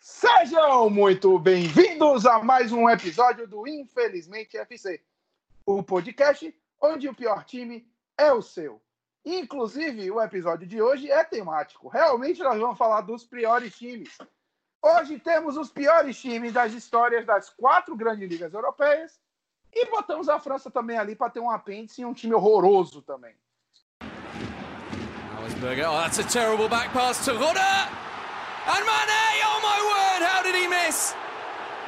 Sejam muito bem-vindos a mais um episódio do Infelizmente FC, o podcast onde o pior time é o seu. Inclusive, o episódio de hoje é temático. Realmente, nós vamos falar dos piores times. Hoje temos os piores times das histórias das quatro grandes ligas europeias e botamos a França também ali para ter um apêndice e um time horroroso também. Auersberger, oh, that's a terrible back pass to. And Mane, oh my word, how did he miss?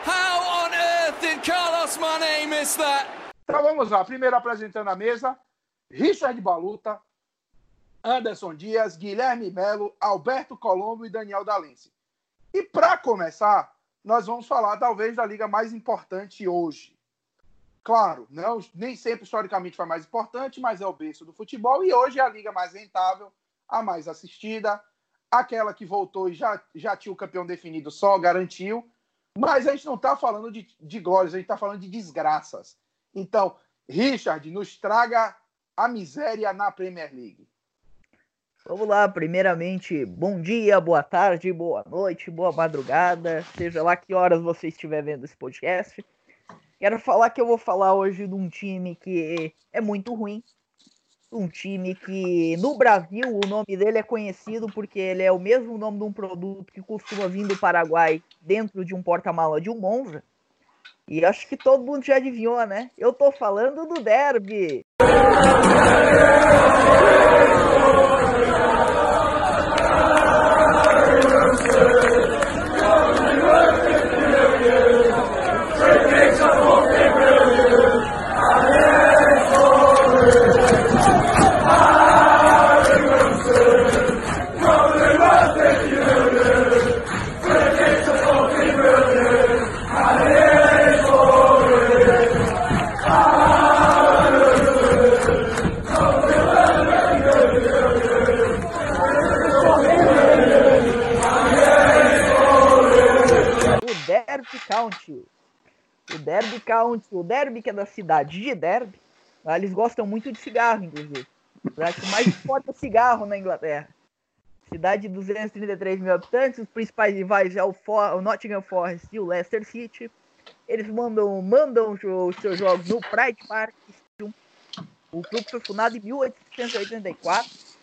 How on earth did Carlos Mane miss that? Então vamos lá, primeiro apresentando a mesa, Richard Baluta, Anderson Dias, Guilherme Melo, Alberto Colombo e Daniel Dalense. E para começar, nós vamos falar talvez da liga mais importante hoje. Claro, não, nem sempre historicamente foi mais importante, mas é o berço do futebol e hoje é a liga mais rentável, a mais assistida, aquela que voltou e já, já tinha o campeão definido só, garantiu. Mas a gente não está falando de, de glórias, a gente está falando de desgraças. Então, Richard, nos traga a miséria na Premier League. Vamos lá, primeiramente, bom dia, boa tarde, boa noite, boa madrugada, seja lá que horas você estiver vendo esse podcast. Quero falar que eu vou falar hoje de um time que é muito ruim, um time que no Brasil o nome dele é conhecido porque ele é o mesmo nome de um produto que costuma vir do Paraguai dentro de um porta-mala de um Monza. E acho que todo mundo já adivinhou, né? Eu tô falando do derby. County. O Derby County, o Derby que é da cidade de Derby. Eles gostam muito de cigarro, inclusive. Acho que mais importa cigarro na Inglaterra. Cidade de 233 mil habitantes, os principais rivais é o, For o Nottingham Forest e o Leicester City. Eles mandam, mandam os seus jogos no Pride Park. O clube foi fundado em 1884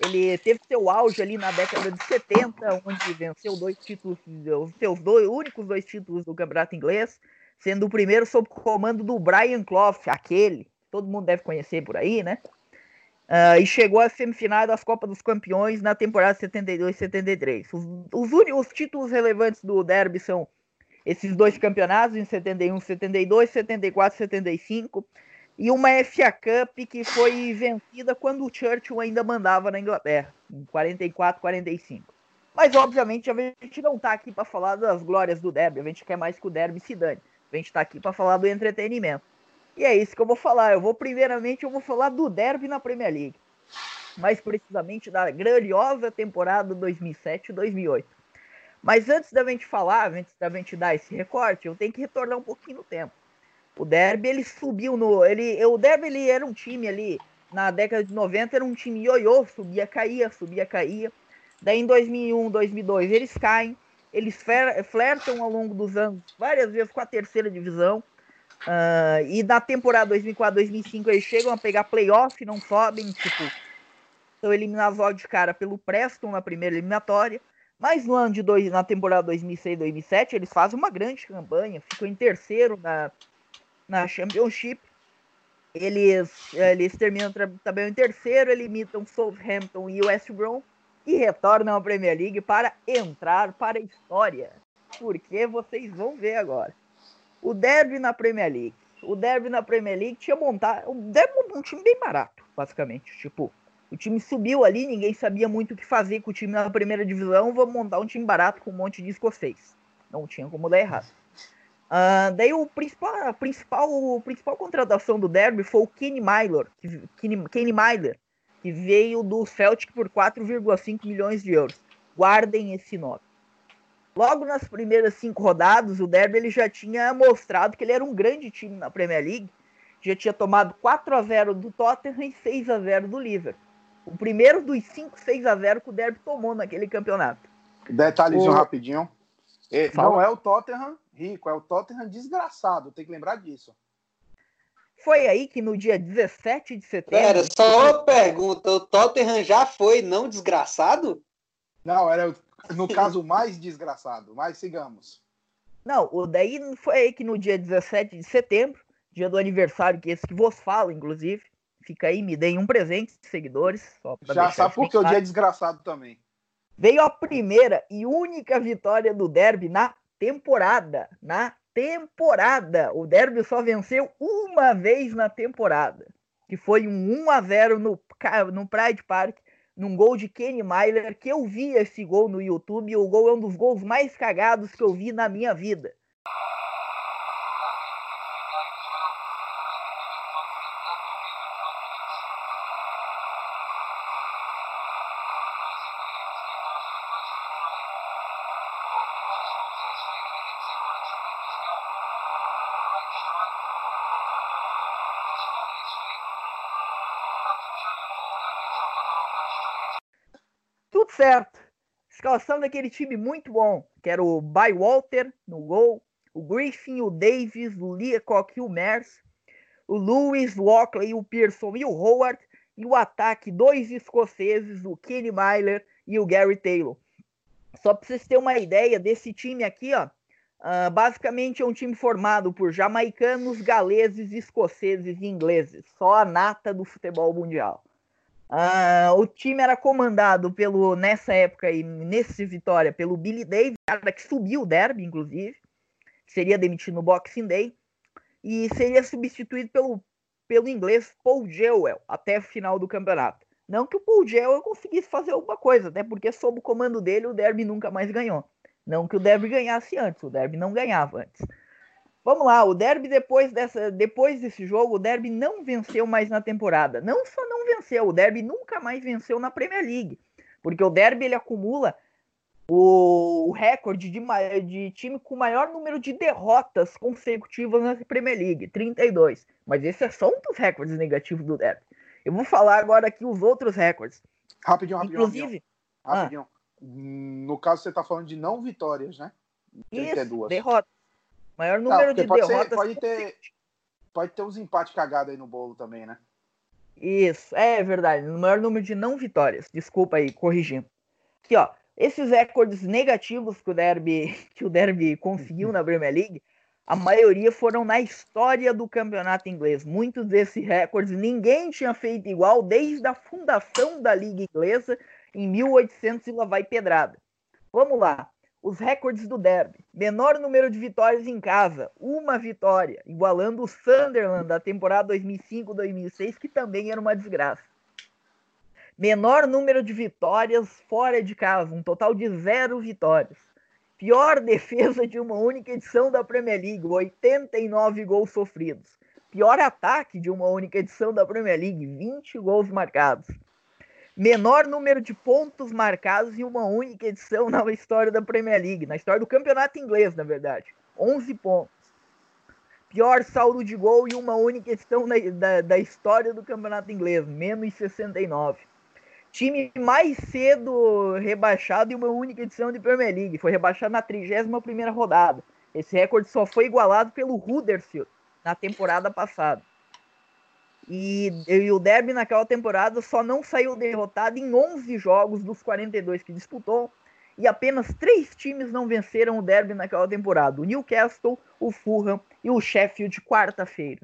ele teve seu auge ali na década de 70, onde venceu dois títulos, os seus dois únicos dois títulos do Campeonato Inglês, sendo o primeiro sob comando do Brian Clough, aquele, todo mundo deve conhecer por aí, né? Uh, e chegou à semifinal das Copas dos Campeões na temporada 72-73. Os, os, únicos títulos relevantes do Derby são esses dois campeonatos, em 71, 72, 74, 75 e uma FA Cup que foi vencida quando o Churchill ainda mandava na Inglaterra, em 44, 45. Mas obviamente a gente não está aqui para falar das glórias do derby, a gente quer mais que o derby se dane. A gente está aqui para falar do entretenimento. E é isso que eu vou falar. Eu vou primeiramente eu vou falar do derby na Premier League. Mais precisamente da grandiosa temporada 2007-2008. Mas antes da gente falar, antes da gente dar esse recorte, eu tenho que retornar um pouquinho no tempo. O Derby, ele subiu no. Ele, o Derby ele era um time ali, na década de 90, era um time ioiô, subia, caía, subia, caía. Daí em 2001, 2002, eles caem. Eles flertam ao longo dos anos várias vezes com a terceira divisão. Uh, e na temporada 2004, 2005, eles chegam a pegar playoff, não sobem, tipo. São eliminados logo de cara pelo Preston na primeira eliminatória. Mas no ano de dois, na temporada 2006 2007, eles fazem uma grande campanha, ficam em terceiro na, na Championship. Eles, eles terminam também em terceiro, limitam Southampton e West Brom e retornam à Premier League para entrar para a história. Porque vocês vão ver agora. O Derby na Premier League. O Derby na Premier League tinha montado. O Derby um time bem barato, basicamente. Tipo, o time subiu ali, ninguém sabia muito o que fazer com o time na primeira divisão. Vamos montar um time barato com um monte de escocês. Não tinha como dar errado. Uh, daí o principal, a principal, a principal contratação do Derby foi o Kenny Myler, que, Kenny, Kenny Myler, que veio do Celtic por 4,5 milhões de euros. Guardem esse nome. Logo nas primeiras cinco rodadas, o Derby ele já tinha mostrado que ele era um grande time na Premier League. Já tinha tomado 4 a 0 do Tottenham e 6 a 0 do Liverpool. O primeiro dos 5 6 a 0 que o Derby tomou naquele campeonato. Detalhezinho o... rapidinho. não é o Tottenham rico, é o Tottenham desgraçado. Tem que lembrar disso. Foi aí que no dia 17 de setembro. Pera, só uma pergunta: o Tottenham já foi não desgraçado? Não, era no caso mais desgraçado, mas sigamos. Não, o daí foi aí que no dia 17 de setembro, dia do aniversário, que esse que vos fala, inclusive, fica aí, me deem um presente, seguidores. Já sabe por que o dia é desgraçado também. Veio a primeira e única vitória do Derby na temporada. Na temporada. O Derby só venceu uma vez na temporada. Que foi um 1 a 0 no, no Pride Park num gol de Kenny Myler, que eu vi esse gol no YouTube, e o gol é um dos gols mais cagados que eu vi na minha vida. Certo. Escalação daquele time muito bom, que era o Bywalter no gol, o Griffin, o Davis, o Leacock o Mers, o Lewis, o Ockley, o Pearson e o Howard, e o ataque, dois escoceses, o Kenny Myler e o Gary Taylor. Só para vocês terem uma ideia desse time aqui, ó, uh, basicamente é um time formado por jamaicanos, galeses, escoceses e ingleses. Só a nata do futebol mundial. Uh, o time era comandado pelo, nessa época e nesse vitória, pelo Billy Davis, cara que subiu o derby, inclusive, seria demitido no Boxing Day, e seria substituído pelo, pelo inglês Paul Jewell até o final do campeonato. Não que o Paul Jewell conseguisse fazer alguma coisa, até porque sob o comando dele o derby nunca mais ganhou. Não que o derby ganhasse antes, o derby não ganhava antes. Vamos lá, o Derby depois, dessa, depois desse jogo, o Derby não venceu mais na temporada. Não só não venceu, o Derby nunca mais venceu na Premier League. Porque o Derby ele acumula o recorde de, de time com maior número de derrotas consecutivas na Premier League, 32. Mas esse é só um dos recordes negativos do Derby. Eu vou falar agora aqui os outros recordes. Rapidinho, rapidinho. Inclusive, rapidinho. Ah, no caso, você está falando de não vitórias, né? Isso, derrotas. Maior número de pode derrotas. Ser, pode, ter, pode ter uns empates cagados aí no bolo também, né? Isso, é verdade. O maior número de não vitórias. Desculpa aí, corrigindo. Aqui, ó. Esses recordes negativos que o Derby, que o Derby conseguiu na Premier League, a maioria foram na história do campeonato inglês. Muitos desses recordes ninguém tinha feito igual desde a fundação da Liga Inglesa em 1800 e lá vai pedrada. Vamos lá os recordes do Derby. Menor número de vitórias em casa, uma vitória, igualando o Sunderland da temporada 2005-2006, que também era uma desgraça. Menor número de vitórias fora de casa, um total de zero vitórias. Pior defesa de uma única edição da Premier League, 89 gols sofridos. Pior ataque de uma única edição da Premier League, 20 gols marcados menor número de pontos marcados em uma única edição na história da Premier League, na história do campeonato inglês, na verdade. 11 pontos. Pior saldo de gol em uma única edição da, da, da história do campeonato inglês, menos 69. Time mais cedo rebaixado em uma única edição de Premier League, foi rebaixado na 31ª rodada. Esse recorde só foi igualado pelo Huddersfield na temporada passada. E, e, o Derby naquela temporada só não saiu derrotado em 11 jogos dos 42 que disputou. E apenas três times não venceram o Derby naquela temporada: o Newcastle, o Fulham e o Sheffield, quarta-feira.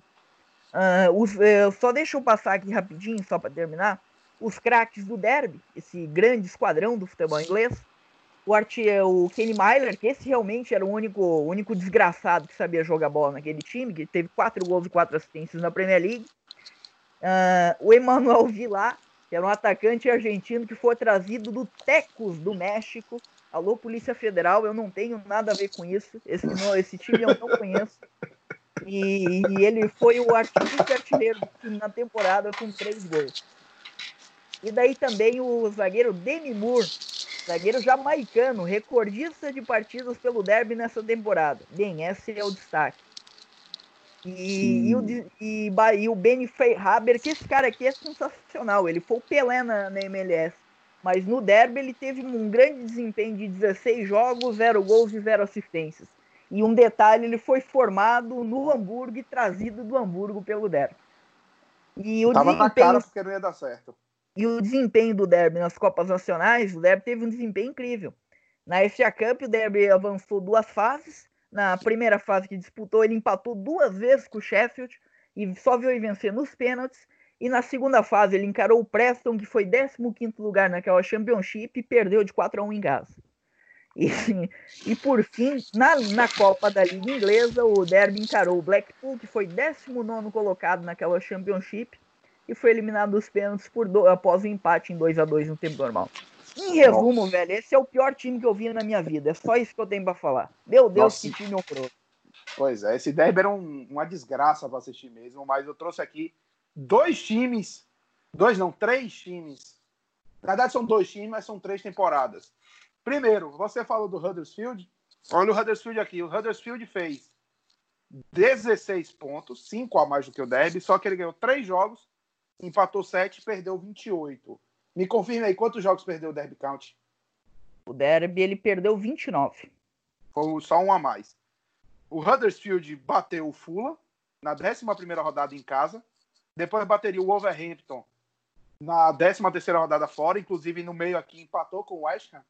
Uh, uh, só deixa eu passar aqui rapidinho, só para terminar. Os craques do Derby, esse grande esquadrão do futebol inglês. O, Art, o Kenny Myler, que esse realmente era o único, o único desgraçado que sabia jogar bola naquele time, que teve quatro gols e quatro assistências na Premier League. Uh, o Emanuel Vilar, que era um atacante argentino que foi trazido do Tecos, do México. Alô, Polícia Federal, eu não tenho nada a ver com isso. Esse, esse time eu não conheço. E, e ele foi o artilheiro na temporada com três gols. E daí também o zagueiro Demi Moore, zagueiro jamaicano, recordista de partidas pelo derby nessa temporada. Bem, esse é o destaque. E, e, o, e, e o Benny Haber, que esse cara aqui é sensacional. Ele foi o Pelé na, na MLS. Mas no derby ele teve um grande desempenho de 16 jogos, 0 gols e 0 assistências. E um detalhe, ele foi formado no Hamburgo e trazido do Hamburgo pelo derby. E o Tava desempenho... na cara porque não ia dar certo. E o desempenho do Derby nas Copas Nacionais, o Derby teve um desempenho incrível. Na FA Cup, o Derby avançou duas fases. Na primeira fase que disputou, ele empatou duas vezes com o Sheffield e só veio vencer nos pênaltis. E na segunda fase, ele encarou o Preston, que foi 15 lugar naquela Championship, e perdeu de 4 a 1 em casa. E, e por fim, na, na Copa da Liga Inglesa, o Derby encarou o Blackpool, que foi 19 colocado naquela Championship, e foi eliminado dos pênaltis por do, após o um empate em 2 a 2 no tempo normal. Em resumo, Nossa. velho, esse é o pior time que eu vi na minha vida. É só isso que eu tenho pra falar. Meu Deus, Nossa. que time horroroso. Pois é, esse derby era um, uma desgraça pra assistir mesmo, mas eu trouxe aqui dois times, dois não, três times. Na verdade são dois times, mas são três temporadas. Primeiro, você falou do Huddersfield. Olha o Huddersfield aqui. O Huddersfield fez 16 pontos, 5 a mais do que o Derby, só que ele ganhou três jogos empatou 7 e perdeu 28. Me confirme aí, quantos jogos perdeu o Derby County? O Derby ele perdeu 29. Foi só um a mais. O Huddersfield bateu o Fulham na 11 rodada em casa. Depois bateria o Wolverhampton na 13 rodada fora. Inclusive, no meio aqui, empatou com o West Ham.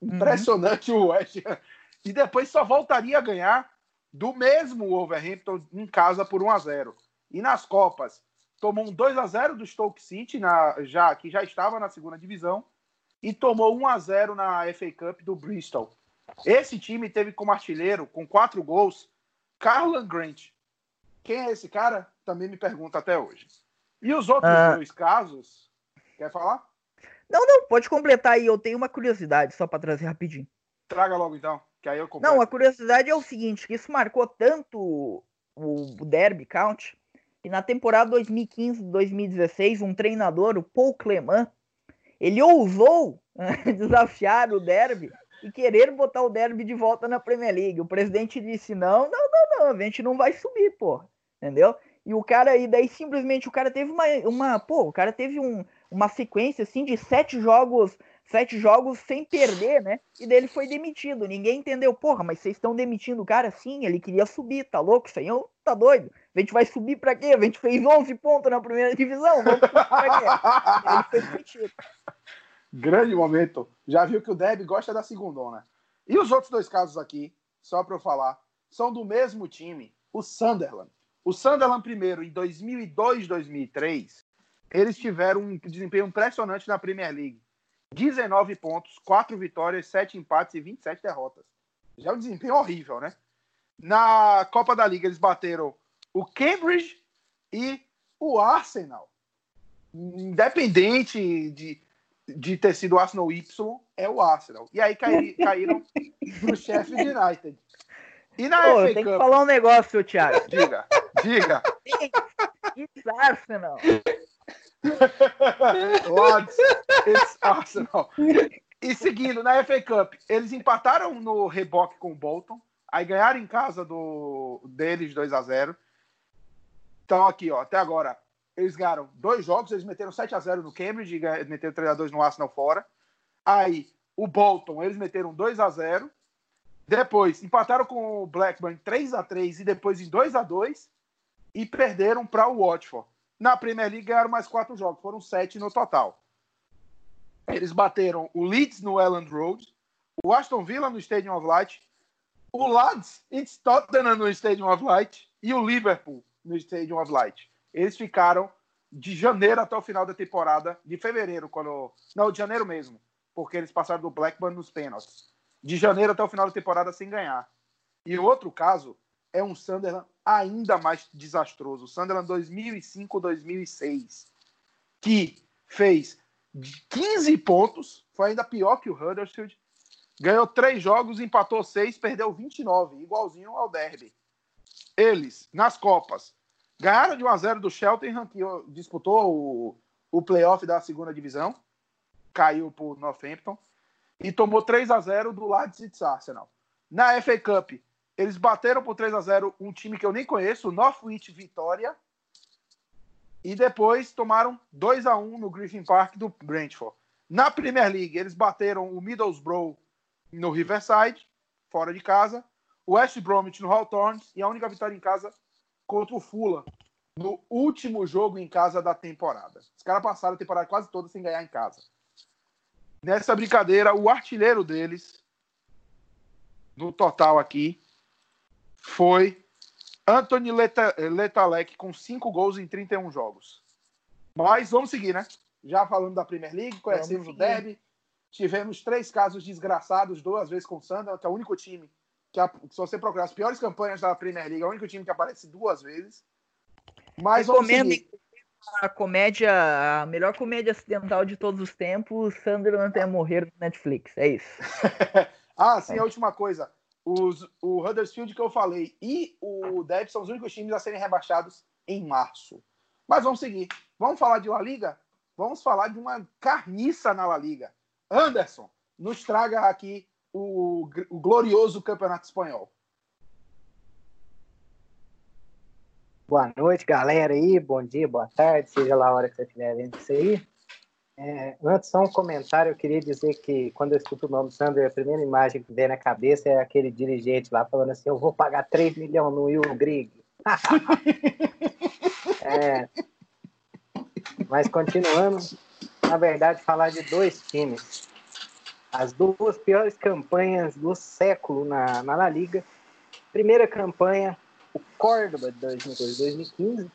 Impressionante uhum. o West Ham. E depois só voltaria a ganhar do mesmo Wolverhampton em casa por 1 a 0 E nas Copas, tomou um 2 a 0 do Stoke City, na, já, que já estava na segunda divisão, e tomou 1 a 0 na FA Cup do Bristol. Esse time teve como artilheiro, com quatro gols, Carlan Grant. Quem é esse cara? Também me pergunta até hoje. E os outros ah. dois casos, quer falar? Não, não, pode completar aí. Eu tenho uma curiosidade só para trazer rapidinho. Traga logo então, que aí eu completo. Não, a curiosidade é o seguinte, que isso marcou tanto o Derby Count que na temporada 2015-2016, um treinador, o Paul Clement, ele ousou desafiar o Derby e querer botar o Derby de volta na Premier League. O presidente disse: não, não, não, não, a gente não vai subir, pô. Entendeu? E o cara, e daí simplesmente o cara teve uma. uma pô, o cara teve um, uma sequência assim de sete jogos sete jogos sem perder, né? E daí ele foi demitido. Ninguém entendeu. Porra, mas vocês estão demitindo o cara? Sim, ele queria subir, tá louco? Isso aí tá doido. A gente vai subir pra quê? A gente fez 11 pontos na primeira divisão. Vamos subir pra quê? ele foi demitido. Grande momento. Já viu que o Deb gosta da segundona. E os outros dois casos aqui, só para eu falar, são do mesmo time, o Sunderland. O Sunderland, primeiro, em 2002, 2003, eles tiveram um desempenho impressionante na Premier League 19 pontos, 4 vitórias, 7 empates e 27 derrotas. Já é um desempenho horrível, né? Na Copa da Liga eles bateram o Cambridge e o Arsenal. Independente de, de ter sido o Arsenal Y, é o Arsenal. E aí caí, caíram pro Sheffield United. E na Pô, FA tem Cup, que falar um negócio, Thiago. Diga, diga. It's Arsenal. Lords, it's Arsenal. E seguindo, na FA Cup, eles empataram no reboque com o Bolton, aí ganharam em casa do, deles 2 a 0 Então, aqui, ó, até agora, eles ganharam dois jogos, eles meteram 7 a 0 no Cambridge e meteram 3 a 2 no Arsenal fora. Aí, o Bolton, eles meteram 2 a 0 Depois, empataram com o Blackburn 3 a 3 e depois em 2 a 2 e perderam para o Watford. Na Premier League ganharam mais quatro jogos, foram sete no total. Eles bateram o Leeds no Elland Road, o Aston Villa no Stadium of Light, o Lads em Tottenham no Stadium of Light e o Liverpool no Stadium of Light. Eles ficaram de janeiro até o final da temporada, de fevereiro, quando. Não, de janeiro mesmo, porque eles passaram do Blackburn nos pênaltis. De janeiro até o final da temporada sem ganhar. E outro caso é um Sunderland ainda mais desastroso. O Sunderland 2005-2006, que fez 15 pontos, foi ainda pior que o Huddersfield, ganhou três jogos, empatou seis, perdeu 29, igualzinho ao Derby. Eles, nas Copas, ganharam de 1 a 0 do Cheltenham, que disputou o, o playoff da segunda divisão, caiu por Northampton. e tomou 3 a 0 do Leeds Arsenal. Na FA Cup, eles bateram por 3 a 0 um time que eu nem conheço, o Northwich Vitória, e depois tomaram 2 a 1 no Griffin Park do Brentford. Na Premier League, eles bateram o Middlesbrough no Riverside, fora de casa, o West Bromwich no Hawthorne e a única vitória em casa contra o Fulham no último jogo em casa da temporada. Os caras passaram a temporada quase toda sem ganhar em casa. Nessa brincadeira, o artilheiro deles, no total aqui, foi Anthony Letalek com 5 gols em 31 jogos. Mas vamos seguir, né? Já falando da Premier League, conhecemos o Derby. Tivemos três casos desgraçados, duas vezes com o Sunderland, que é o único time que, se você procurar as piores campanhas da Premier League, é o único time que aparece duas vezes. Mas Recomendo a comédia, a melhor comédia acidental de todos os tempos, Sunderland é morrer no Netflix, é isso. ah, sim, a última coisa. Os, o Huddersfield que eu falei e o Derby são os únicos times a serem rebaixados em março. Mas vamos seguir. Vamos falar de La Liga? Vamos falar de uma carniça na La Liga. Anderson, nos traga aqui o, o glorioso Campeonato Espanhol. Boa noite, galera aí. Bom dia, boa tarde, seja lá a hora que você estiver vendo isso aí. É, antes, só um comentário. Eu queria dizer que quando eu escuto o nome do Sander, a primeira imagem que vem na cabeça é aquele dirigente lá falando assim: Eu vou pagar 3 milhões no Will Grigg. é, mas continuando, na verdade, falar de dois times as duas piores campanhas do século na, na La Liga. Primeira campanha, o Córdoba de 2015.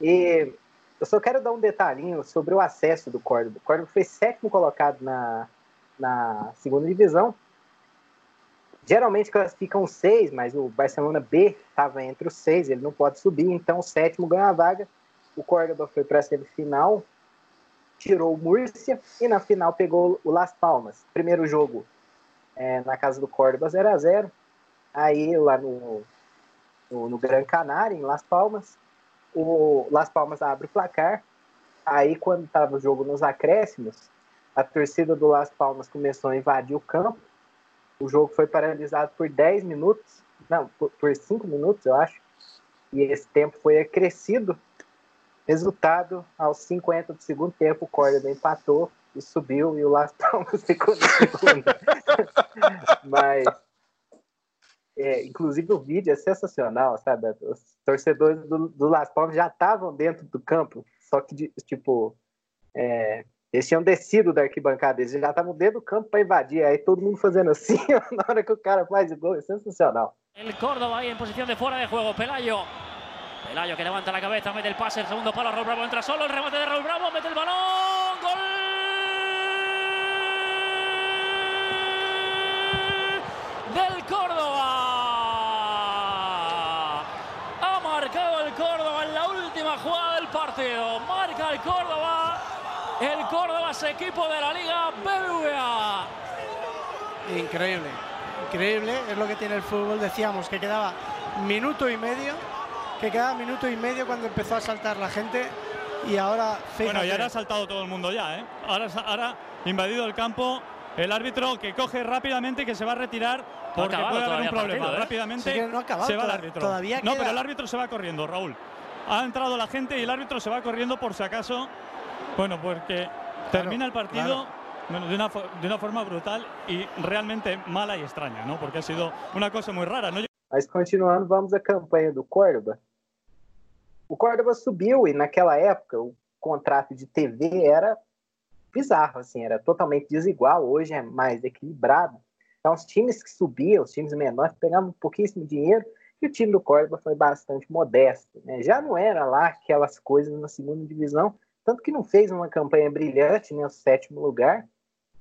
E eu só quero dar um detalhinho sobre o acesso do Córdoba. O Córdoba foi sétimo colocado na, na segunda divisão. Geralmente classificam seis, mas o Barcelona B estava entre os seis, ele não pode subir, então o sétimo ganha a vaga. O Córdoba foi para a semifinal, tirou o Múrcia e na final pegou o Las Palmas. Primeiro jogo é, na casa do Córdoba 0 a 0 Aí lá no, no, no, Gran Canária, em Las Palmas, o Las Palmas abre o placar. Aí quando estava o jogo nos acréscimos, a torcida do Las Palmas começou a invadir o campo. O jogo foi paralisado por 10 minutos, não, por 5 minutos, eu acho. E esse tempo foi acrescido Resultado, aos 50 do segundo tempo, o Córdoba empatou e subiu, e o Las Palmas ficou na segunda. Mas, é, inclusive, o vídeo é sensacional, sabe? Os torcedores do, do Las Palmas já estavam dentro do campo, só que, tipo, é, eles tinham descido da arquibancada, eles já estavam dentro do campo para invadir, aí todo mundo fazendo assim, na hora que o cara faz o gol, é sensacional. El Córdoba aí em posição de fora de jogo, Pelayo Pelayo que levanta la cabeza, mete el pase, el segundo palo, Raúl Bravo entra solo, el remate de Raúl Bravo, mete el balón, Es equipo de la Liga BBVA. Increíble, increíble, es lo que tiene el fútbol. Decíamos que quedaba minuto y medio que quedaba minuto y medio cuando empezó a saltar la gente y ahora... Bueno, y ahora ha saltado todo el mundo ya, ¿eh? Ahora, ahora invadido el campo, el árbitro que coge rápidamente y que se va a retirar porque puede haber un problema. ¿eh? Rápidamente se va el árbitro. Todavía no, pero el árbitro se va corriendo, Raúl. Ha entrado la gente y el árbitro se va corriendo por si acaso. Bueno, porque termina el partido de, una, de una forma brutal y realmente mala y extraña, ¿no? Porque ha sido una cosa muy rara, ¿no? Mas continuando, vamos à campanha do Córdoba. O Córdoba subiu e naquela época o contrato de TV era bizarro, assim, era totalmente desigual. Hoje é mais equilibrado. Então, os times que subiam, os times menores, pegavam pouquíssimo dinheiro e o time do Córdoba foi bastante modesto. Né? Já não era lá aquelas coisas na segunda divisão, tanto que não fez uma campanha brilhante, né? O sétimo lugar,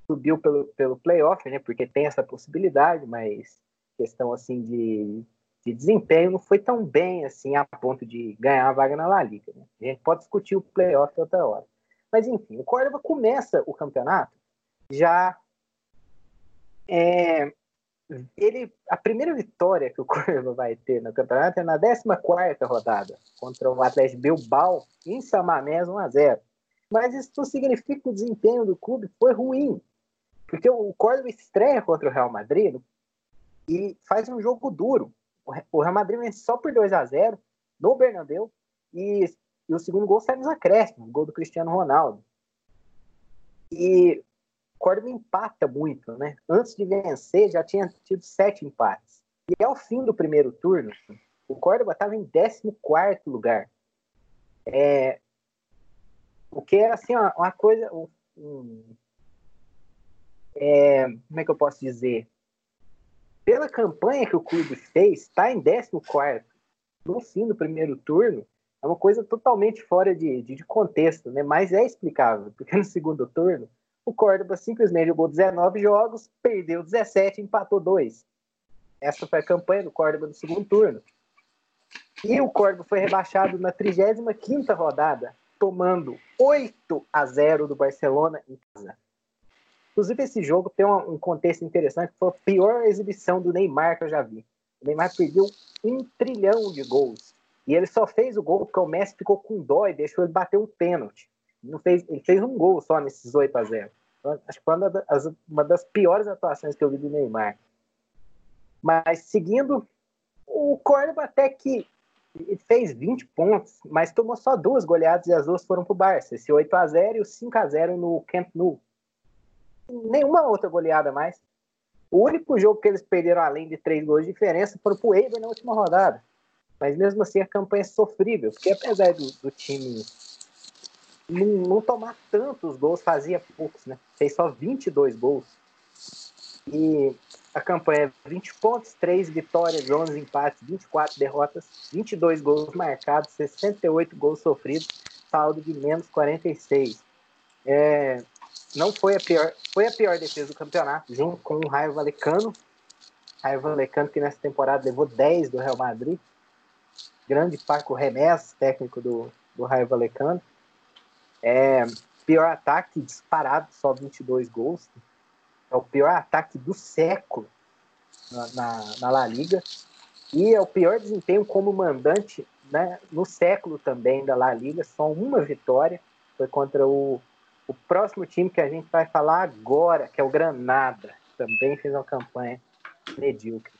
subiu pelo, pelo playoff, né? Porque tem essa possibilidade, mas questão assim de, de desempenho não foi tão bem assim a ponto de ganhar a vaga na La Liga. Né? A gente pode discutir o playoff outra hora. Mas enfim, o Córdoba começa o campeonato já é, ele a primeira vitória que o Córdoba vai ter no campeonato é na 14 rodada contra o Atlético Bilbao em Samamés 1 a 0. Mas isso significa que o desempenho do clube foi ruim Porque o Córdoba estreia contra o Real Madrid e faz um jogo duro. O Real Madrid vence só por 2 a 0 no Bernabéu e, e o segundo gol sai nos acréscimos, gol do Cristiano Ronaldo. E Córdoba empata muito, né? Antes de vencer, já tinha tido sete empates. E ao fim do primeiro turno, o Córdoba estava em 14 lugar. É, o que era assim, uma, uma coisa. Um, é, como é que eu posso dizer? Pela campanha que o clube fez, está em 14 no fim do primeiro turno. É uma coisa totalmente fora de, de, de contexto, né? mas é explicável, porque no segundo turno o Córdoba simplesmente jogou 19 jogos, perdeu 17 empatou 2. Essa foi a campanha do Córdoba no segundo turno. E o Córdoba foi rebaixado na 35ª rodada, tomando 8 a 0 do Barcelona em casa. Inclusive, esse jogo tem um contexto interessante, foi a pior exibição do Neymar que eu já vi. O Neymar perdeu um trilhão de gols. E ele só fez o gol porque o Messi ficou com dó e deixou ele bater um pênalti. Não fez, ele fez um gol só nesses 8 a 0 então, Acho que foi uma das, uma das piores atuações que eu vi do Neymar. Mas seguindo, o Córdoba até que fez 20 pontos, mas tomou só duas goleadas e as duas foram para o Barça. Esse 8 a 0 e o 5 a 0 no Camp Nou. Nenhuma outra goleada mais. O único jogo que eles perderam além de três gols de diferença foi para o Eibar na última rodada. Mas mesmo assim a campanha é sofrível, porque apesar do, do time não, não, tomar tantos gols, fazia poucos, né? Fez só 22 gols. E a campanha é 20 pontos, 3 vitórias, 11 empates, 24 derrotas, 22 gols marcados, 68 gols sofridos, saldo de menos 46. É, não foi a pior, foi a pior defesa do campeonato, junto com o Raio Valecano. Raio Valecano que nessa temporada levou 10 do Real Madrid. Grande Paco Remés, técnico do, do Raio Valecano. É, pior ataque disparado, só 22 gols. É o pior ataque do século na, na, na La Liga. E é o pior desempenho como mandante né, no século também da La Liga. Só uma vitória. Foi contra o o próximo time que a gente vai falar agora, que é o Granada, também fez uma campanha medíocre.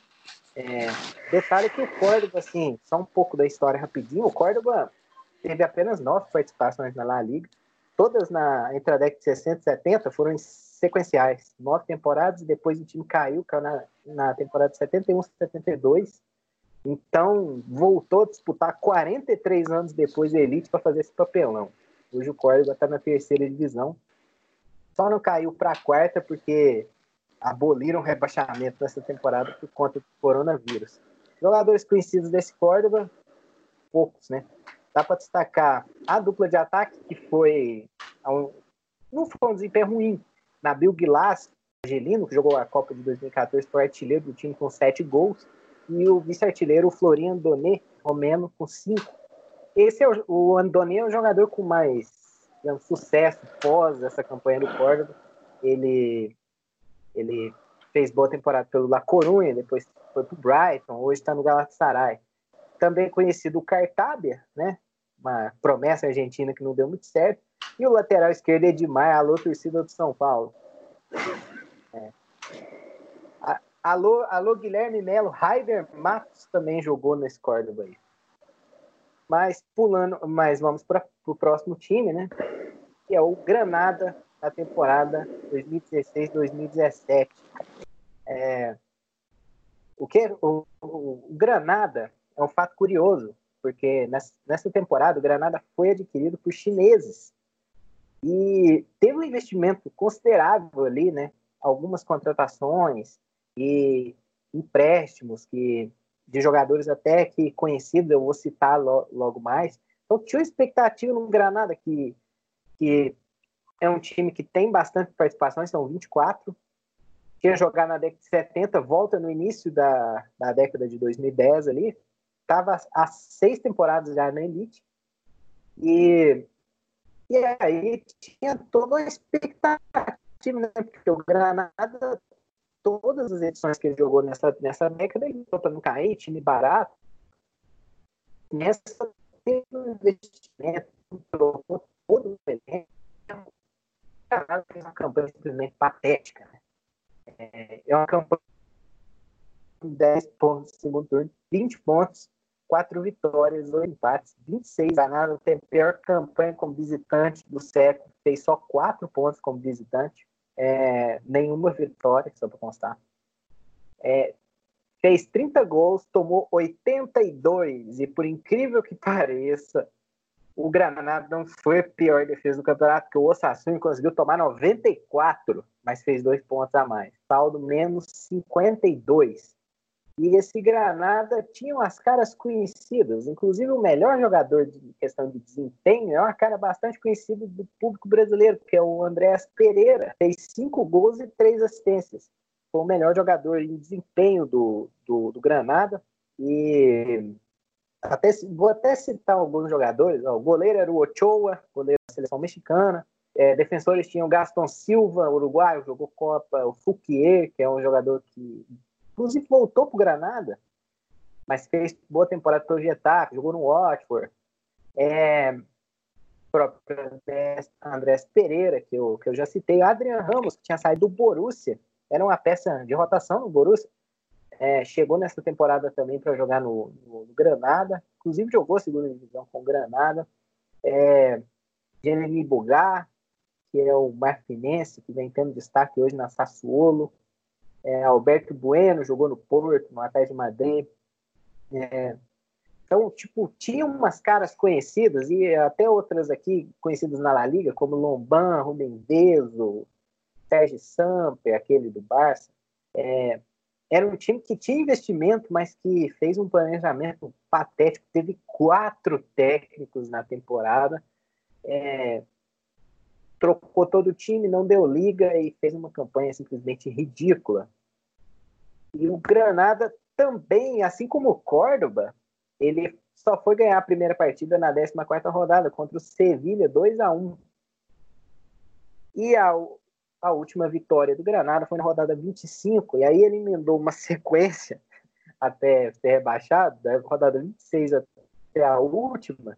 É, detalhe que o Córdoba, assim, só um pouco da história rapidinho, o Córdoba teve apenas nove participações na La Liga, todas na, entre a década de 60 e 70 foram sequenciais, nove temporadas, e depois o time caiu, caiu na, na temporada de 71 72, então voltou a disputar 43 anos depois da Elite para fazer esse papelão. Hoje o Córdoba está na terceira divisão. Só não caiu para a quarta porque aboliram o rebaixamento nessa temporada por conta do coronavírus. Jogadores conhecidos desse Córdoba, poucos, né? Dá para destacar a dupla de ataque, que foi. Não foi um desempenho ruim. Nabil Guilas, argelino, que jogou a Copa de 2014, foi artilheiro do time com sete gols. E o vice-artilheiro, Florian Donet, romeno, com cinco. Esse é o, o Andoni é o jogador com mais digamos, sucesso pós essa campanha do Córdoba. Ele, ele fez boa temporada pelo La Coruña, depois foi para o Brighton, hoje está no Galatasaray. Também conhecido o Cartabia, né? Uma promessa argentina que não deu muito certo. E o lateral esquerdo Edmar, alô torcida do São Paulo. É. Alô, alô Guilherme Melo, Raider Matos também jogou nesse Córdoba aí. Mas pulando, mas vamos para o próximo time, né? Que é o Granada da temporada 2016-2017. É, o que o, o, o, Granada é um fato curioso, porque nessa, temporada o Granada foi adquirido por chineses e teve um investimento considerável ali, né? Algumas contratações e empréstimos que de jogadores até que conhecidos, eu vou citar lo, logo mais. Então, tinha uma expectativa no Granada que, que é um time que tem bastante participações, são 24. Tinha jogar na década de 70, volta no início da, da década de 2010 ali. Estava há seis temporadas já na Elite. E, e aí tinha toda uma expectativa, né? Porque o Granada todas as edições que ele jogou nessa, nessa década, ele para não cair, time barato. Nessa teve investimento, trocou todo o elenco. fez uma campanha simplesmente patética. Né? É, é uma campanha com 10 pontos no segundo turno, 20 pontos, 4 vitórias, 2 empates, 26 ganados. Tem a pior campanha como visitante do século, fez só 4 pontos como visitante, é, nenhuma vitória, só para constar. É, fez 30 gols, tomou 82, e por incrível que pareça, o Granada não foi a pior defesa do campeonato, porque o Osasuna conseguiu tomar 94, mas fez dois pontos a mais. Saldo menos 52. E esse Granada tinha umas caras conhecidas, inclusive o melhor jogador de questão de desempenho é uma cara bastante conhecida do público brasileiro, que é o Andréas Pereira. Fez cinco gols e três assistências. Foi o melhor jogador em desempenho do, do, do Granada. E até, vou até citar alguns jogadores. O goleiro era o Ochoa, goleiro da seleção mexicana. É, defensores tinham Gaston Silva, uruguaio, jogou Copa. O Fouquier, que é um jogador que, inclusive, voltou para o Granada, mas fez boa temporada pelo Getafe, jogou no Watford. É, próprio Andrés Pereira, que eu, que eu já citei. Adrian Ramos, que tinha saído do Borussia, era uma peça de rotação no Borussia. É, chegou nessa temporada também para jogar no, no, no, Granada, inclusive jogou segunda divisão com o Granada. É, Jeremy que é o marfinense, que vem tendo destaque hoje na Sassuolo. É, Alberto Bueno jogou no Porto, no Atlético de Madrid. É, então, tipo, tinha umas caras conhecidas e até outras aqui conhecidas na La Liga, como Lomban, Rubem Vezo, Sérgio Samper, aquele do Barça. É, era um time que tinha investimento, mas que fez um planejamento patético. Teve quatro técnicos na temporada, é, trocou todo o time, não deu liga e fez uma campanha simplesmente ridícula. E o Granada também, assim como o Córdoba, ele só foi ganhar a primeira partida na 14 rodada contra o Sevilha 2 a 1 E a, a última vitória do Granada foi na rodada 25, e aí ele emendou uma sequência até ser rebaixado, da rodada 26 até a última,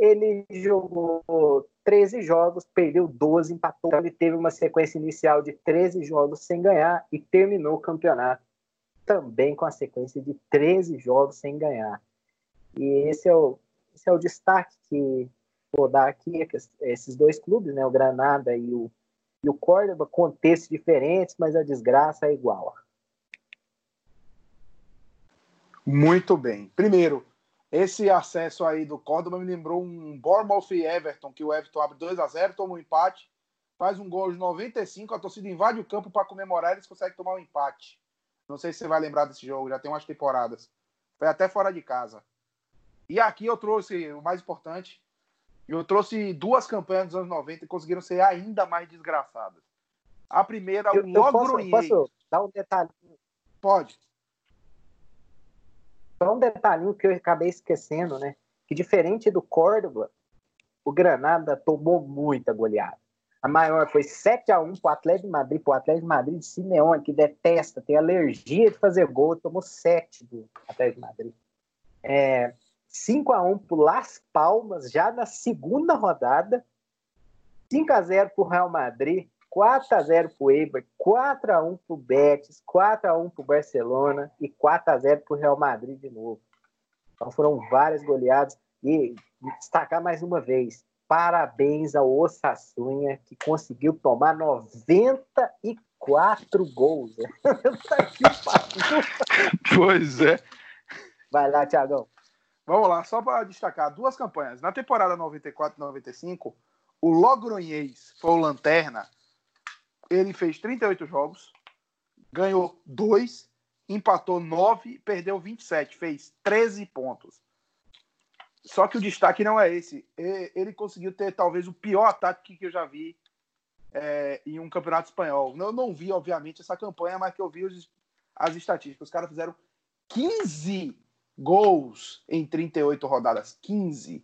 ele jogou 13 jogos, perdeu 12, empatou. Ele teve uma sequência inicial de 13 jogos sem ganhar e terminou o campeonato também com a sequência de 13 jogos sem ganhar. E esse é o, esse é o destaque que vou dar aqui, esses dois clubes, né, o Granada e o e o Córdoba, contextos diferentes, mas a desgraça é igual. Muito bem. Primeiro, esse acesso aí do Córdoba me lembrou um Bournemouth e Everton, que o Everton abre 2 a 0 toma um empate, faz um gol de 95, a torcida invade o campo para comemorar, eles conseguem tomar um empate. Não sei se você vai lembrar desse jogo, já tem umas temporadas. Foi até fora de casa. E aqui eu trouxe o mais importante, eu trouxe duas campanhas dos anos 90 e conseguiram ser ainda mais desgraçadas. A primeira, eu, o Logroñez. Posso, posso dar um detalhinho? Pode. Só um detalhinho que eu acabei esquecendo, né? Que diferente do Córdoba, o Granada tomou muita goleada. A maior foi 7 a 1 para o Atlético de Madrid, para o Atlético de Madrid de Simeone, que detesta, tem alergia de fazer gol, tomou 7 do Atlético de Madrid. É, 5 a 1 para Las Palmas, já na segunda rodada. 5 a 0 para o Real Madrid, 4 a 0 para o Eibar, 4 a 1 para o Betis, 4 a 1 para o Barcelona e 4 a 0 para o Real Madrid de novo. Então foram várias goleadas. E destacar mais uma vez, parabéns ao Osasuna, que conseguiu tomar 94 gols. pois é. Vai lá, Tiagão. Vamos lá, só para destacar duas campanhas. Na temporada 94 e 95, o Logroñez foi o lanterna. Ele fez 38 jogos, ganhou 2, empatou 9, perdeu 27, fez 13 pontos. Só que o destaque não é esse. Ele conseguiu ter talvez o pior ataque que eu já vi é, em um campeonato espanhol. Eu não vi, obviamente, essa campanha, mas que eu vi os, as estatísticas. Os caras fizeram 15 gols em 38 rodadas, 15.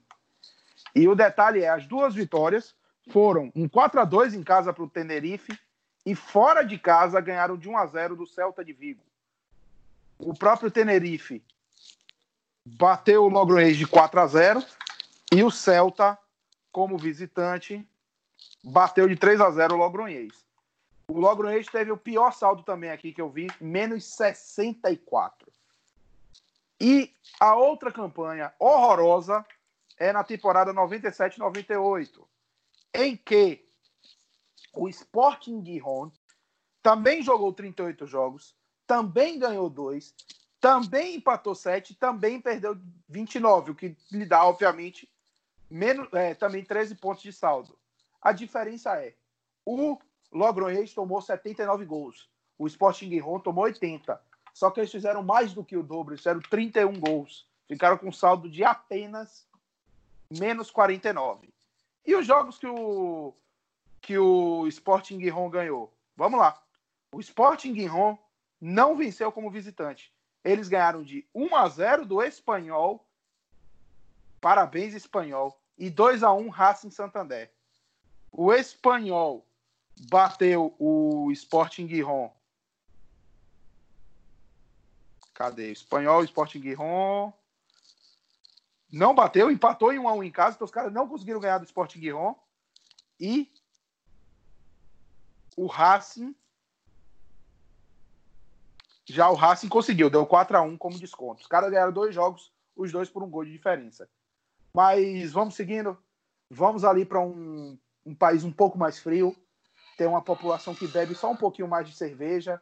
E o detalhe é, as duas vitórias foram um 4 a 2 em casa para o Tenerife e fora de casa ganharam de 1 a 0 do Celta de Vigo. O próprio Tenerife bateu o Logroñez de 4 a 0 e o Celta, como visitante, bateu de 3 a 0 o Logroñez. O Logroense teve o pior saldo também aqui que eu vi, menos 64. E a outra campanha horrorosa é na temporada 97-98, em que o Sporting Gijón também jogou 38 jogos, também ganhou dois, também empatou 7, também perdeu 29, o que lhe dá, obviamente, menos, é, também 13 pontos de saldo. A diferença é, o Logroñés tomou 79 gols, o Sporting Gijón tomou 80. Só que eles fizeram mais do que o dobro, fizeram 31 gols. Ficaram com saldo de apenas menos 49. E os jogos que o, que o Sporting Gijón ganhou? Vamos lá. O Sporting Gijón não venceu como visitante. Eles ganharam de 1 a 0 do Espanhol. Parabéns, Espanhol. E 2 a 1 Racing Santander. O Espanhol bateu o Sporting Gijón Cadê? Espanhol, Sporting Giron. Não bateu, empatou em 1 a 1 em casa, então os caras não conseguiram ganhar do Sporting Giron. E o Racing já o Racing conseguiu, deu 4 a 1 como desconto. Os caras ganharam dois jogos, os dois por um gol de diferença. Mas vamos seguindo. Vamos ali para um, um país um pouco mais frio. Tem uma população que bebe só um pouquinho mais de cerveja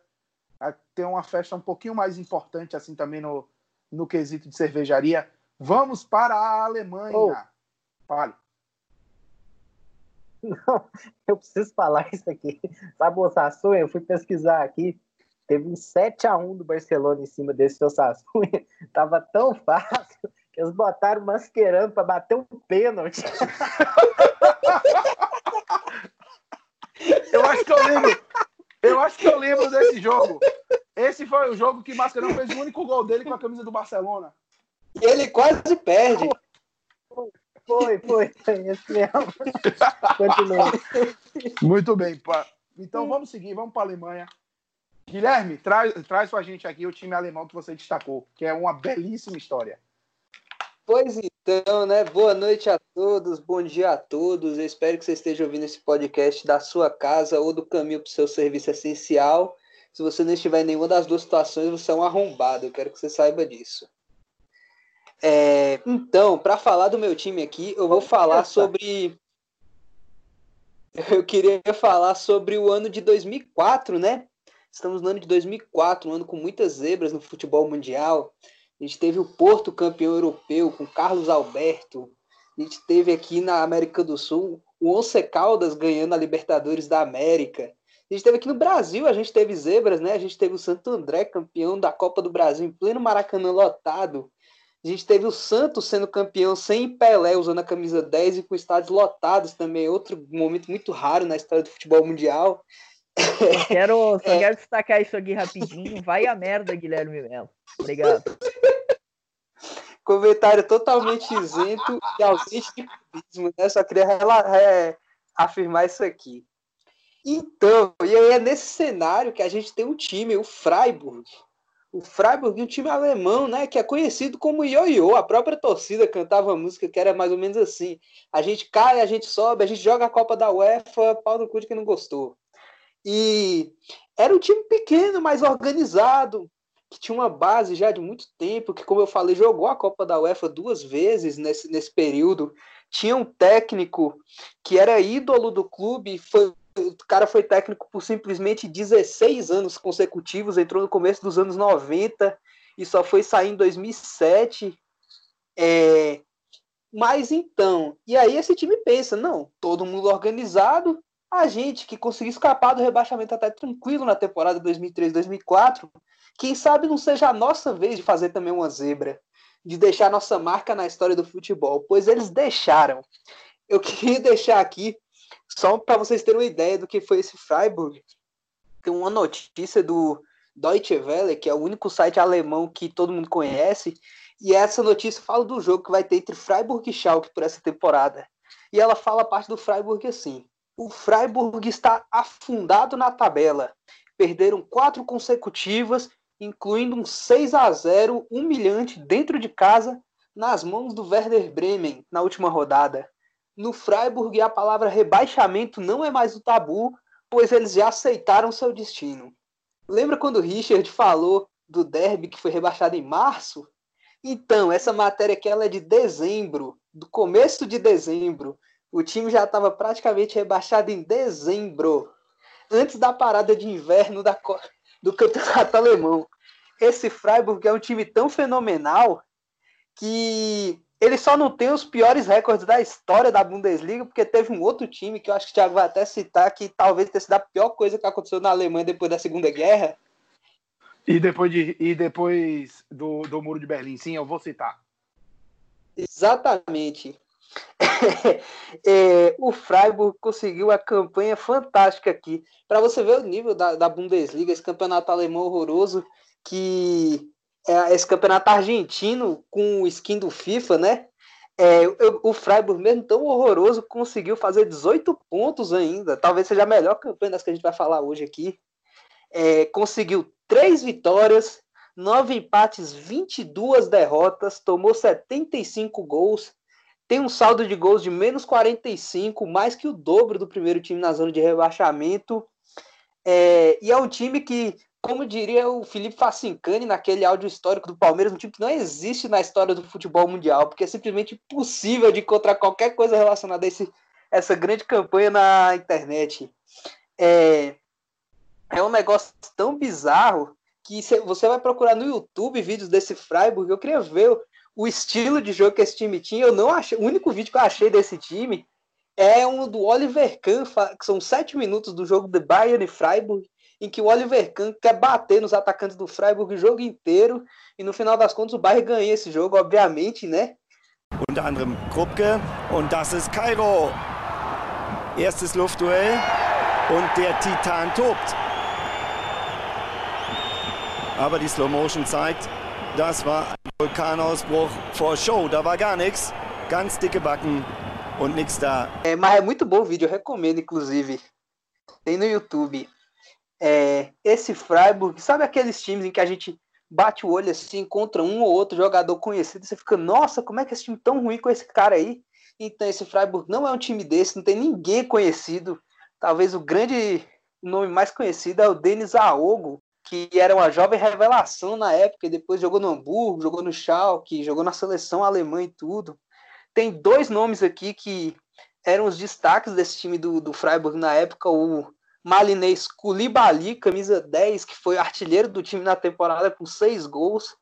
ter uma festa um pouquinho mais importante assim também no, no quesito de cervejaria. Vamos para a Alemanha. Oh. Fale. Não, eu preciso falar isso aqui. Sabe o Sassunha? Eu fui pesquisar aqui. Teve um 7x1 do Barcelona em cima desse seu Sassunha. Tava tão fácil que eles botaram masquerando para bater um pênalti. eu acho que eu lembro. Eu acho que eu lembro desse jogo. Esse foi o jogo que Mascherano fez o único gol dele com a camisa do Barcelona. E ele quase perde. Foi, foi, foi esse mesmo. Continua. Muito bem, pá. Então vamos seguir, vamos para a Alemanha. Guilherme, traz, traz a gente aqui o time alemão que você destacou, que é uma belíssima história. Pois então, né? Boa noite a todos, bom dia a todos. Eu espero que você esteja ouvindo esse podcast da sua casa ou do caminho para o seu serviço essencial. Se você não estiver em nenhuma das duas situações, você é um arrombado. Eu quero que você saiba disso. É, então, para falar do meu time aqui, eu vou falar sobre. Eu queria falar sobre o ano de 2004, né? Estamos no ano de 2004, um ano com muitas zebras no futebol mundial. A gente teve o Porto campeão europeu com Carlos Alberto. A gente teve aqui na América do Sul o Once Caldas ganhando a Libertadores da América. A gente teve aqui no Brasil, a gente teve zebras, né? A gente teve o Santo André campeão da Copa do Brasil em pleno Maracanã lotado. A gente teve o Santos sendo campeão sem Pelé, usando a camisa 10 e com estádios lotados também. Outro momento muito raro na história do futebol mundial. Só quero, só é. quero destacar isso aqui rapidinho. Vai a merda, Guilherme Melo. Obrigado. Comentário totalmente isento e ausente de clubismo, né? Só queria é, afirmar isso aqui. Então, e aí é nesse cenário que a gente tem um time, o Freiburg. O Freiburg, um time alemão, né, que é conhecido como ioiô. A própria torcida cantava a música que era mais ou menos assim: a gente cai, a gente sobe, a gente joga a Copa da UEFA, pau no cu de quem não gostou. E era um time pequeno, mas organizado, que tinha uma base já de muito tempo, que, como eu falei, jogou a Copa da UEFA duas vezes nesse, nesse período. Tinha um técnico que era ídolo do clube, foi, o cara foi técnico por simplesmente 16 anos consecutivos, entrou no começo dos anos 90 e só foi sair em 2007. É, mas então, e aí esse time pensa, não, todo mundo organizado, a gente que conseguiu escapar do rebaixamento até tranquilo na temporada 2003-2004, quem sabe não seja a nossa vez de fazer também uma zebra, de deixar nossa marca na história do futebol, pois eles deixaram. Eu queria deixar aqui, só para vocês terem uma ideia do que foi esse Freiburg, tem uma notícia do Deutsche Welle, que é o único site alemão que todo mundo conhece, e essa notícia fala do jogo que vai ter entre Freiburg e Schalke por essa temporada. E ela fala a parte do Freiburg assim: o Freiburg está afundado na tabela. Perderam quatro consecutivas, incluindo um 6 a 0 humilhante dentro de casa nas mãos do Werder Bremen na última rodada. No Freiburg, a palavra rebaixamento não é mais o tabu, pois eles já aceitaram seu destino. Lembra quando o Richard falou do derby que foi rebaixado em março? Então, essa matéria aqui ela é de dezembro, do começo de dezembro. O time já estava praticamente rebaixado em dezembro, antes da parada de inverno da, do campeonato alemão. Esse Freiburg é um time tão fenomenal que ele só não tem os piores recordes da história da Bundesliga, porque teve um outro time que eu acho que o Thiago vai até citar, que talvez tenha sido a pior coisa que aconteceu na Alemanha depois da Segunda Guerra. E depois, de, e depois do, do Muro de Berlim, sim, eu vou citar. Exatamente. é, o Freiburg conseguiu a campanha fantástica aqui. Para você ver o nível da, da Bundesliga, esse campeonato alemão horroroso, que é esse campeonato argentino com o skin do FIFA, né? É, o Freiburg, mesmo tão horroroso, conseguiu fazer 18 pontos ainda. Talvez seja a melhor campanha das que a gente vai falar hoje aqui. É, conseguiu três vitórias, nove empates, 22 derrotas, tomou 75 gols, tem um saldo de gols de menos 45, mais que o dobro do primeiro time na zona de rebaixamento. É, e é um time que, como diria o Felipe Facincani naquele áudio histórico do Palmeiras, um time que não existe na história do futebol mundial, porque é simplesmente impossível de encontrar qualquer coisa relacionada a esse, essa grande campanha na internet. É, é um negócio tão bizarro que você vai procurar no YouTube vídeos desse Freiburg. Eu queria ver o estilo de jogo que esse time tinha. Eu não achei. O único vídeo que eu achei desse time é um do Oliver Kahn, que são sete minutos do jogo de Bayern e Freiburg, em que o Oliver Kahn quer bater nos atacantes do Freiburg o jogo inteiro. E no final das contas o Bayern ganha esse jogo, obviamente, né? Unter anderem Krupke und das ist Kairo. Erstes Luftduell und der Titan tobt. Aber die Slow Motion zeigt, das war ein Vulkanausbruch vor Show. Da war gar nichts. Ganz dicke Backen und nichts da. É, mas é muito bom o vídeo, eu recomendo, inclusive. Tem no YouTube. É, esse Freiburg, sabe aqueles times em que a gente bate o olho assim, encontra um ou outro jogador conhecido, você fica, nossa, como é que esse time tão ruim com esse cara aí? Então esse Freiburg não é um time desse, não tem ninguém conhecido. Talvez o grande nome mais conhecido é o Denis Aogo, que era uma jovem revelação na época, e depois jogou no Hamburgo, jogou no Schalke, jogou na seleção alemã e tudo. Tem dois nomes aqui que eram os destaques desse time do, do Freiburg na época, o malinês Koulibaly, camisa 10, que foi artilheiro do time na temporada com seis gols,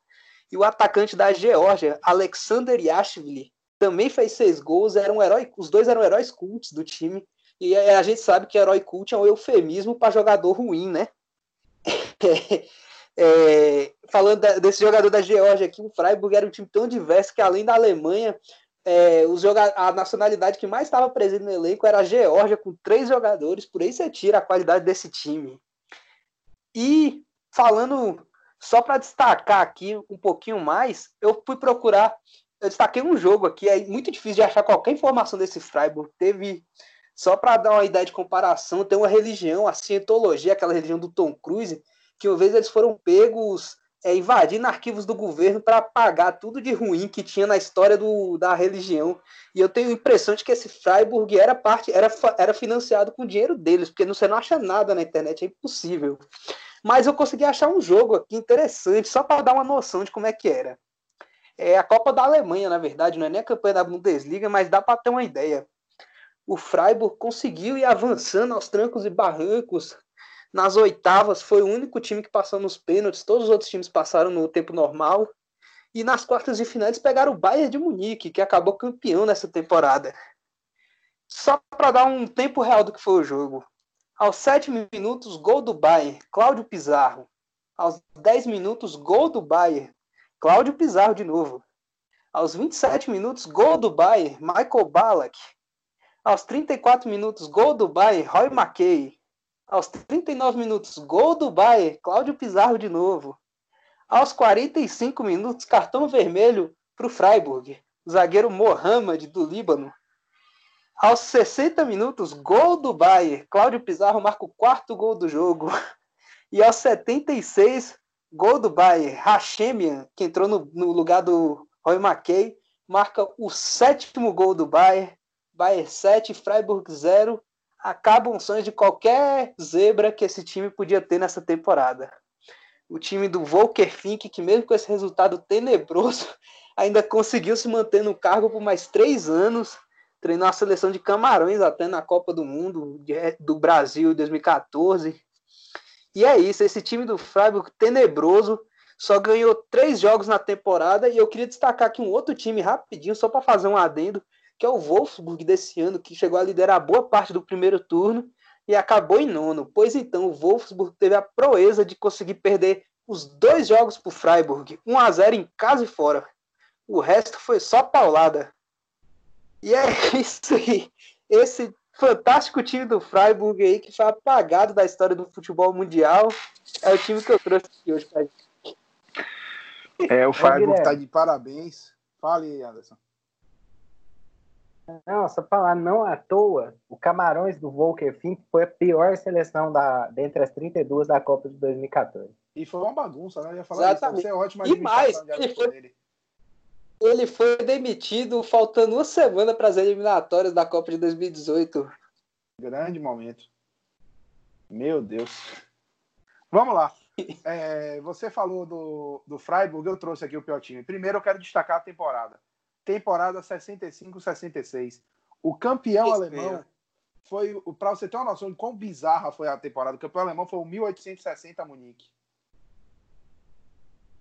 e o atacante da Geórgia, Alexander Yashvili, também fez seis gols, era um herói, os dois eram heróis cultos do time, e a gente sabe que herói cult é um eufemismo para jogador ruim, né? é, falando desse jogador da Geórgia aqui, o Freiburg era um time tão diverso que além da Alemanha, é, os a nacionalidade que mais estava presente no elenco era a Geórgia, com três jogadores, por aí você tira a qualidade desse time. E falando, só para destacar aqui um pouquinho mais, eu fui procurar, eu destaquei um jogo aqui, é muito difícil de achar qualquer informação desse Freiburg. Teve só para dar uma ideia de comparação, tem uma religião, a cientologia, aquela religião do Tom Cruise, que uma vez eles foram pegos é, invadindo arquivos do governo para apagar tudo de ruim que tinha na história do, da religião. E eu tenho a impressão de que esse Freiburg era parte, era, era financiado com dinheiro deles, porque você não acha nada na internet, é impossível. Mas eu consegui achar um jogo aqui interessante, só para dar uma noção de como é que era. É a Copa da Alemanha, na verdade, não é nem a campanha da Bundesliga, mas dá para ter uma ideia o Freiburg conseguiu ir avançando aos trancos e barrancos. Nas oitavas foi o único time que passou nos pênaltis, todos os outros times passaram no tempo normal. E nas quartas de final eles pegaram o Bayern de Munique, que acabou campeão nessa temporada. Só para dar um tempo real do que foi o jogo. Aos 7 minutos, gol do Bayern, Cláudio Pizarro. Aos 10 minutos, gol do Bayern, Cláudio Pizarro de novo. Aos 27 minutos, gol do Bayern, Michael Ballack. Aos 34 minutos, gol do Bayern, Roy Mackay. Aos 39 minutos, gol do Bayern, Cláudio Pizarro de novo. Aos 45 minutos, cartão vermelho para o Freiburg, zagueiro Mohamed do Líbano. Aos 60 minutos, gol do Bayern, Cláudio Pizarro marca o quarto gol do jogo. E aos 76, gol do Bayern, Hashemian, que entrou no, no lugar do Roy Mackay, marca o sétimo gol do Bayern Bayern 7, Freiburg 0. acaba um sonho de qualquer zebra que esse time podia ter nessa temporada. O time do Volker Fink, que mesmo com esse resultado tenebroso, ainda conseguiu se manter no cargo por mais três anos, treinou a seleção de Camarões até na Copa do Mundo do Brasil em 2014. E é isso, esse time do Freiburg tenebroso só ganhou três jogos na temporada e eu queria destacar aqui um outro time rapidinho, só para fazer um adendo, que é o Wolfsburg desse ano, que chegou a liderar boa parte do primeiro turno e acabou em nono. Pois então, o Wolfsburg teve a proeza de conseguir perder os dois jogos para o Freiburg, 1 a 0 em casa e fora. O resto foi só paulada. E é isso aí. Esse fantástico time do Freiburg aí, que foi apagado da história do futebol mundial, é o time que eu trouxe aqui hoje pra gente. É, o Freiburg tá de parabéns. Fale, Anderson. Não, só falar, não à toa, o Camarões do Volker Fink foi a pior seleção da, dentre as 32 da Copa de 2014. E foi uma bagunça, né? Eu ia falar Exatamente. isso, ser ótima E mais, de ele foi- dele. Ele foi demitido faltando uma semana para as eliminatórias da Copa de 2018. Grande momento. Meu Deus. Vamos lá. É, você falou do, do Freiburg, eu trouxe aqui o pior time. Primeiro eu quero destacar a temporada. Temporada 65-66. O campeão Isso alemão mesmo. foi, para você ter uma noção de quão bizarra foi a temporada, o campeão alemão foi o 1860 Munique.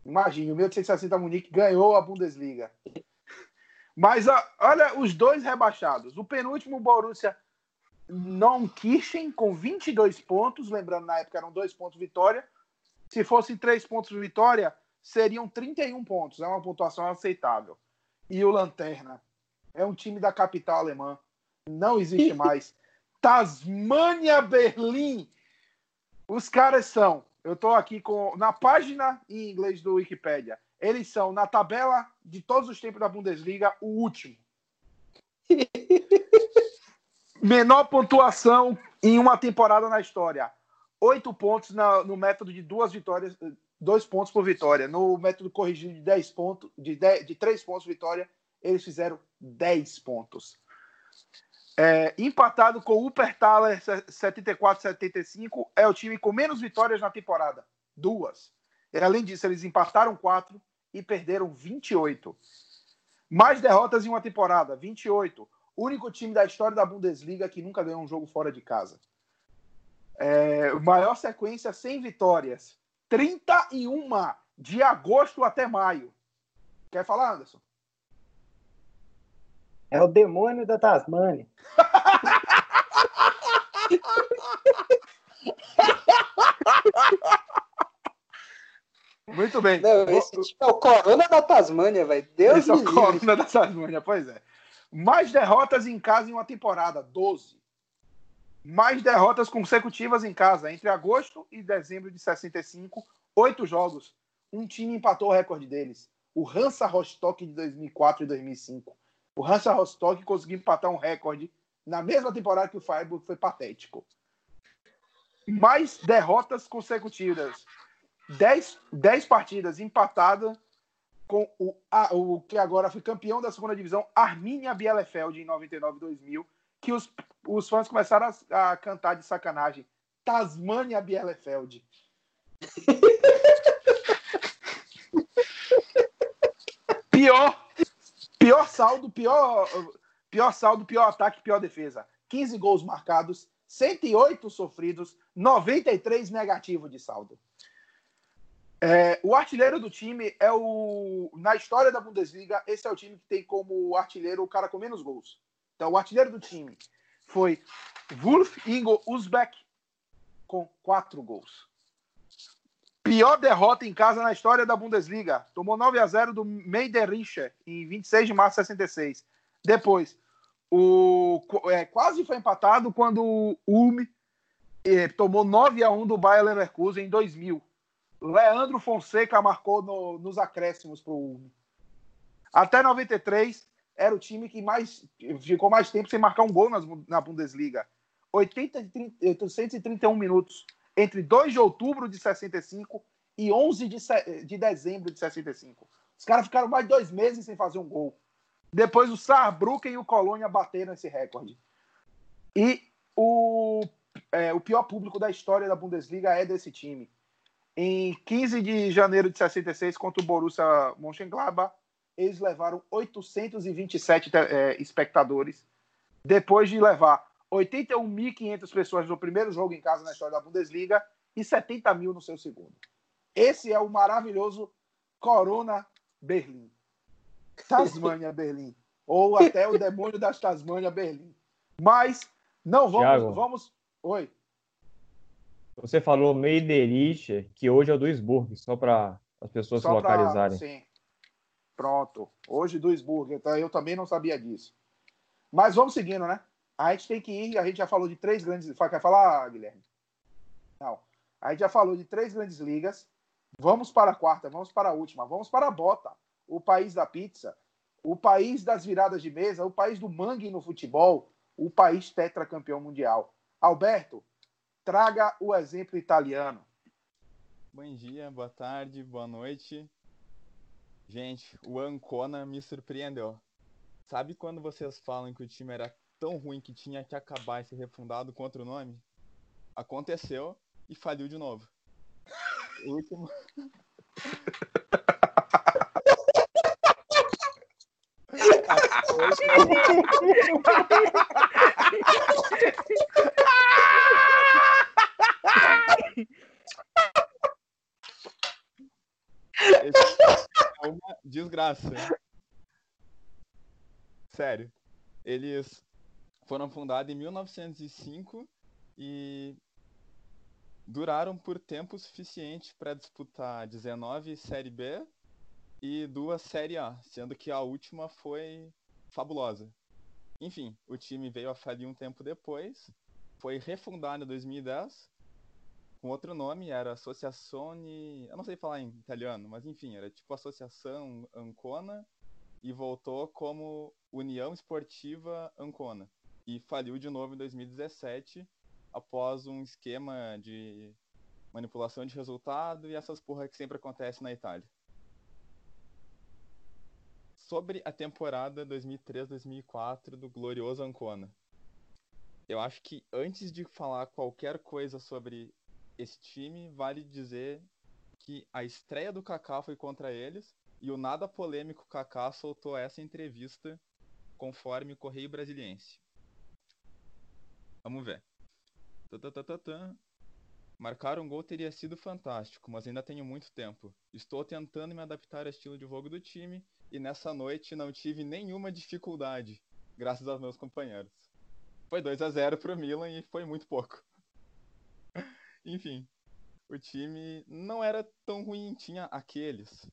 Imagine, o 1860 Munique ganhou a Bundesliga. Mas ó, olha os dois rebaixados. O penúltimo, o Borussia Neunkirchen, com 22 pontos. Lembrando, na época eram dois pontos vitória. Se fossem três pontos vitória, seriam 31 pontos. É uma pontuação aceitável. E o Lanterna é um time da capital alemã. Não existe mais. Tasmania Berlim. Os caras são. Eu estou aqui com na página em inglês do Wikipedia. Eles são na tabela de todos os tempos da Bundesliga o último. Menor pontuação em uma temporada na história. Oito pontos na- no método de duas vitórias, dois pontos por vitória. No método corrigido de 10 pontos, de, 10, de três pontos vitória, eles fizeram 10 pontos. É, empatado com o Upertaler 74-75, é o time com menos vitórias na temporada. Duas. E, além disso, eles empataram quatro e perderam 28. Mais derrotas em uma temporada, 28. Único time da história da Bundesliga que nunca ganhou um jogo fora de casa. É, maior sequência sem vitórias. 31 de agosto até maio. Quer falar, Anderson? É o demônio da Tasmânia. Muito bem. Não, esse time é o Corona da Tasmânia, velho. Deus Esse é me o livre. Corona da Tasmânia, pois é. Mais derrotas em casa em uma temporada, 12. Mais derrotas consecutivas em casa, entre agosto e dezembro de 65, oito jogos. Um time empatou o recorde deles. O Hansa Rostock de 2004 e 2005. O Hansa Rostock conseguiu empatar um recorde na mesma temporada que o Freiburg, foi patético. Mais derrotas consecutivas. 10, 10 partidas empatadas com o, a- o que agora foi campeão da segunda divisão, Arminia Bielefeld, em 99 2000, que os, os fãs começaram a, a cantar de sacanagem. Tasmania Bielefeld. pior, pior saldo, pior, pior saldo, pior ataque, pior defesa. 15 gols marcados, 108 sofridos, 93 negativo de saldo. É, o artilheiro do time é o. Na história da Bundesliga, esse é o time que tem como artilheiro o cara com menos gols. Então, o artilheiro do time foi Wolf Ingo Uzbek, com quatro gols. Pior derrota em casa na história da Bundesliga. Tomou 9 a 0 do Meidericher em 26 de março de 66. Depois, o, é, quase foi empatado quando o Ulm eh, tomou 9 a 1 do Bayer Leverkusen em 2000. Leandro Fonseca marcou no- nos acréscimos para o Ulm. Até 93 era o time que mais ficou mais tempo sem marcar um gol nas- na Bundesliga. 80, e 30 831 minutos entre 2 de outubro de 65 e 11 de, de dezembro de 65. Os caras ficaram mais dois meses sem fazer um gol. Depois o Saarbrücken e o Colônia bateram esse recorde. E o, é, o pior público da história da Bundesliga é desse time. Em 15 de janeiro de 66, contra o Borussia Mönchengladbach, eles levaram 827 é, espectadores, depois de levar 81.500 pessoas no primeiro jogo em casa na história da Bundesliga e 70 mil no seu segundo. Esse é o maravilhoso Corona Berlim. Tasmania Berlim. Ou até o demônio das Tasmania Berlim. Mas não vamos. Thiago. vamos... Oi. Você falou Meiderich, que hoje é o Duisburg, só para as pessoas Só se pra- localizarem. Sim. Pronto. Hoje Duisburg. Então eu também não sabia disso. Mas vamos seguindo, né? A gente tem que ir. A gente já falou de três grandes. Quer falar, Guilherme? Não. A gente já falou de três grandes ligas. Vamos para a quarta, vamos para a última, vamos para a bota. O país da pizza, o país das viradas de mesa, o país do mangue no futebol, o país tetracampeão mundial. Alberto, traga o exemplo italiano. Bom dia, boa tarde, boa noite. Gente, o Ancona me surpreendeu. Sabe quando vocês falam que o time era tão ruim que tinha que acabar e ser refundado com outro nome? Aconteceu e faliu de novo. O último. Esse é uma desgraça. Sério. Eles foram fundados em 1905 e duraram por tempo suficiente para disputar 19 Série B e duas Série A, sendo que a última foi fabulosa. Enfim, o time veio a falir um tempo depois, foi refundado em 2010 com outro nome, era Associazione, eu não sei falar em italiano, mas enfim, era tipo Associação Ancona e voltou como União Esportiva Ancona e faliu de novo em 2017 após um esquema de manipulação de resultado e essas porra que sempre acontece na Itália. Sobre a temporada 2003-2004 do glorioso Ancona. Eu acho que antes de falar qualquer coisa sobre esse time, vale dizer que a estreia do Kaká foi contra eles e o nada polêmico Kaká soltou essa entrevista conforme o Correio Brasiliense. Vamos ver. Tatatatã. Marcar um gol teria sido fantástico, mas ainda tenho muito tempo. Estou tentando me adaptar ao estilo de jogo do time e nessa noite não tive nenhuma dificuldade, graças aos meus companheiros. Foi 2 a 0 pro Milan e foi muito pouco. Enfim, o time não era tão ruim, tinha aqueles.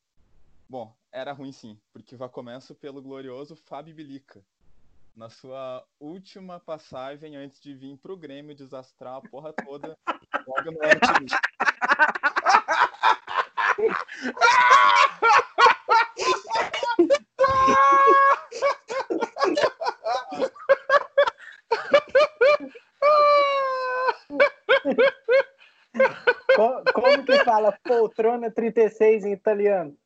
Bom, era ruim sim, porque já começo pelo glorioso Fábio Bilica. Na sua última passagem antes de vir pro Grêmio desastrar a porra toda logo no ano seguinte. Co- Como que fala poltrona 36 em italiano?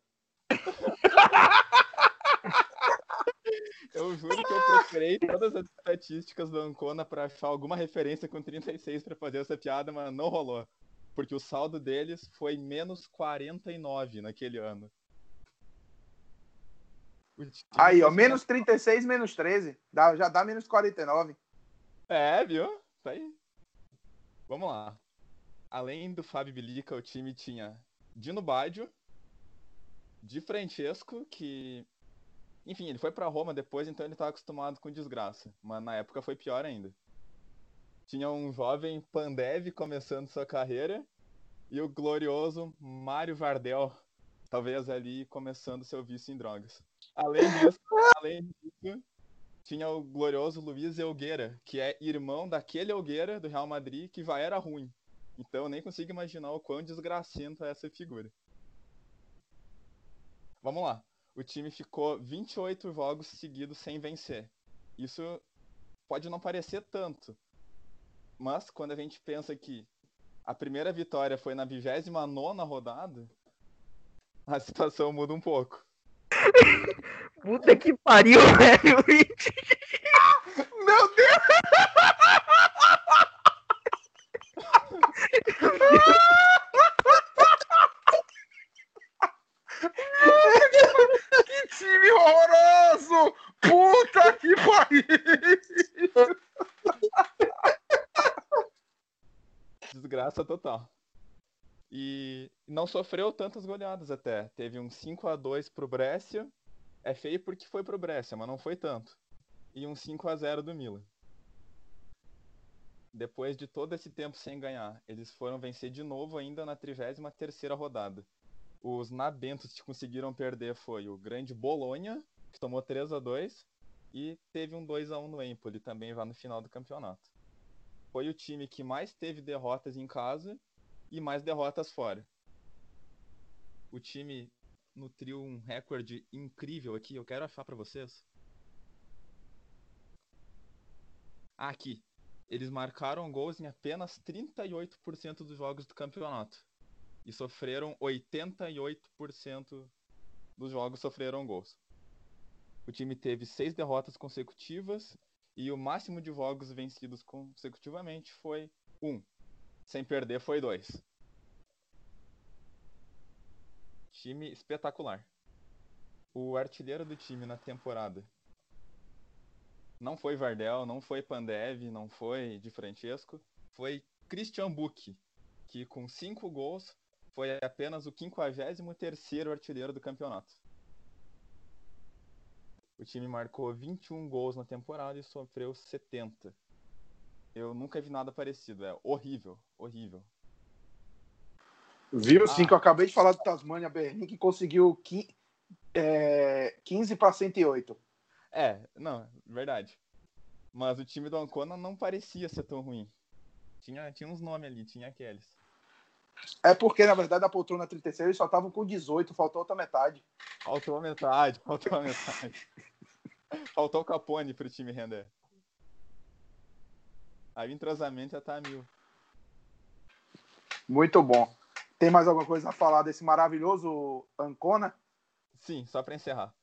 Eu juro que eu procurei todas as estatísticas do Ancona pra achar alguma referência com 36 pra fazer essa piada, mas não rolou. Porque o saldo deles foi menos 49 naquele ano. Aí, ó, menos 36, menos 13. Dá, já dá menos 49. É, viu? Tá aí. Vamos lá. Além do Fábio Bilica, o time tinha Dino Baggio, Di Francesco, que. Enfim, ele foi pra Roma depois, então ele tava acostumado com desgraça. Mas na época foi pior ainda. Tinha um jovem Pandev começando sua carreira e o glorioso Mário Vardel, talvez ali começando seu vício em drogas. Além disso, além disso, tinha o glorioso Luiz Elgueira, que é irmão daquele Elgueira do Real Madrid que já era ruim. Então eu nem consigo imaginar o quão desgracento é essa figura. Vamos lá. O time ficou 28 jogos seguidos sem vencer. Isso pode não parecer tanto, mas quando a gente pensa que a primeira vitória foi na 29ª rodada, a situação muda um pouco. Puta que pariu, velho. Meu Deus! Desgraça total. E não sofreu tantas goleadas até. Teve um 5 a 2 pro Brescia. É feio porque foi pro Brescia, mas não foi tanto. E um 5 a 0 do Milan. Depois de todo esse tempo sem ganhar, eles foram vencer de novo ainda na 33ª rodada. Os nabentos que conseguiram perder foi o grande Bolonha, que tomou 3 a 2 e teve um 2 a 1 no Empoli também lá no final do campeonato. Foi o time que mais teve derrotas em casa e mais derrotas fora. O time nutriu um recorde incrível aqui, eu quero achar para vocês. Aqui, eles marcaram gols em apenas 38% dos jogos do campeonato. E sofreram 88% dos jogos sofreram gols. O time teve seis derrotas consecutivas e o máximo de jogos vencidos consecutivamente foi um. Sem perder foi dois. Time espetacular. O artilheiro do time na temporada não foi Vardel, não foi Pandev, não foi Di Francesco, foi Christian Buch, que com cinco gols foi apenas o 53º artilheiro do campeonato. O time marcou 21 gols na temporada e sofreu 70. Eu nunca vi nada parecido, é horrível, horrível. Viu sim, ah. que eu acabei de falar do Tasmania Berlim, que conseguiu 15, é, 15 para 108. É, não, verdade. Mas o time do Ancona não parecia ser tão ruim. Tinha, tinha uns nomes ali, tinha aqueles. É porque, na verdade, a poltrona 36 eles só estavam com 18, faltou outra metade. Faltou a metade, faltou a metade. Faltou o Capone pro time render. Aí o entrosamento já tá a mil. Muito bom. Tem mais alguma coisa a falar desse maravilhoso Ancona? Sim, só para encerrar.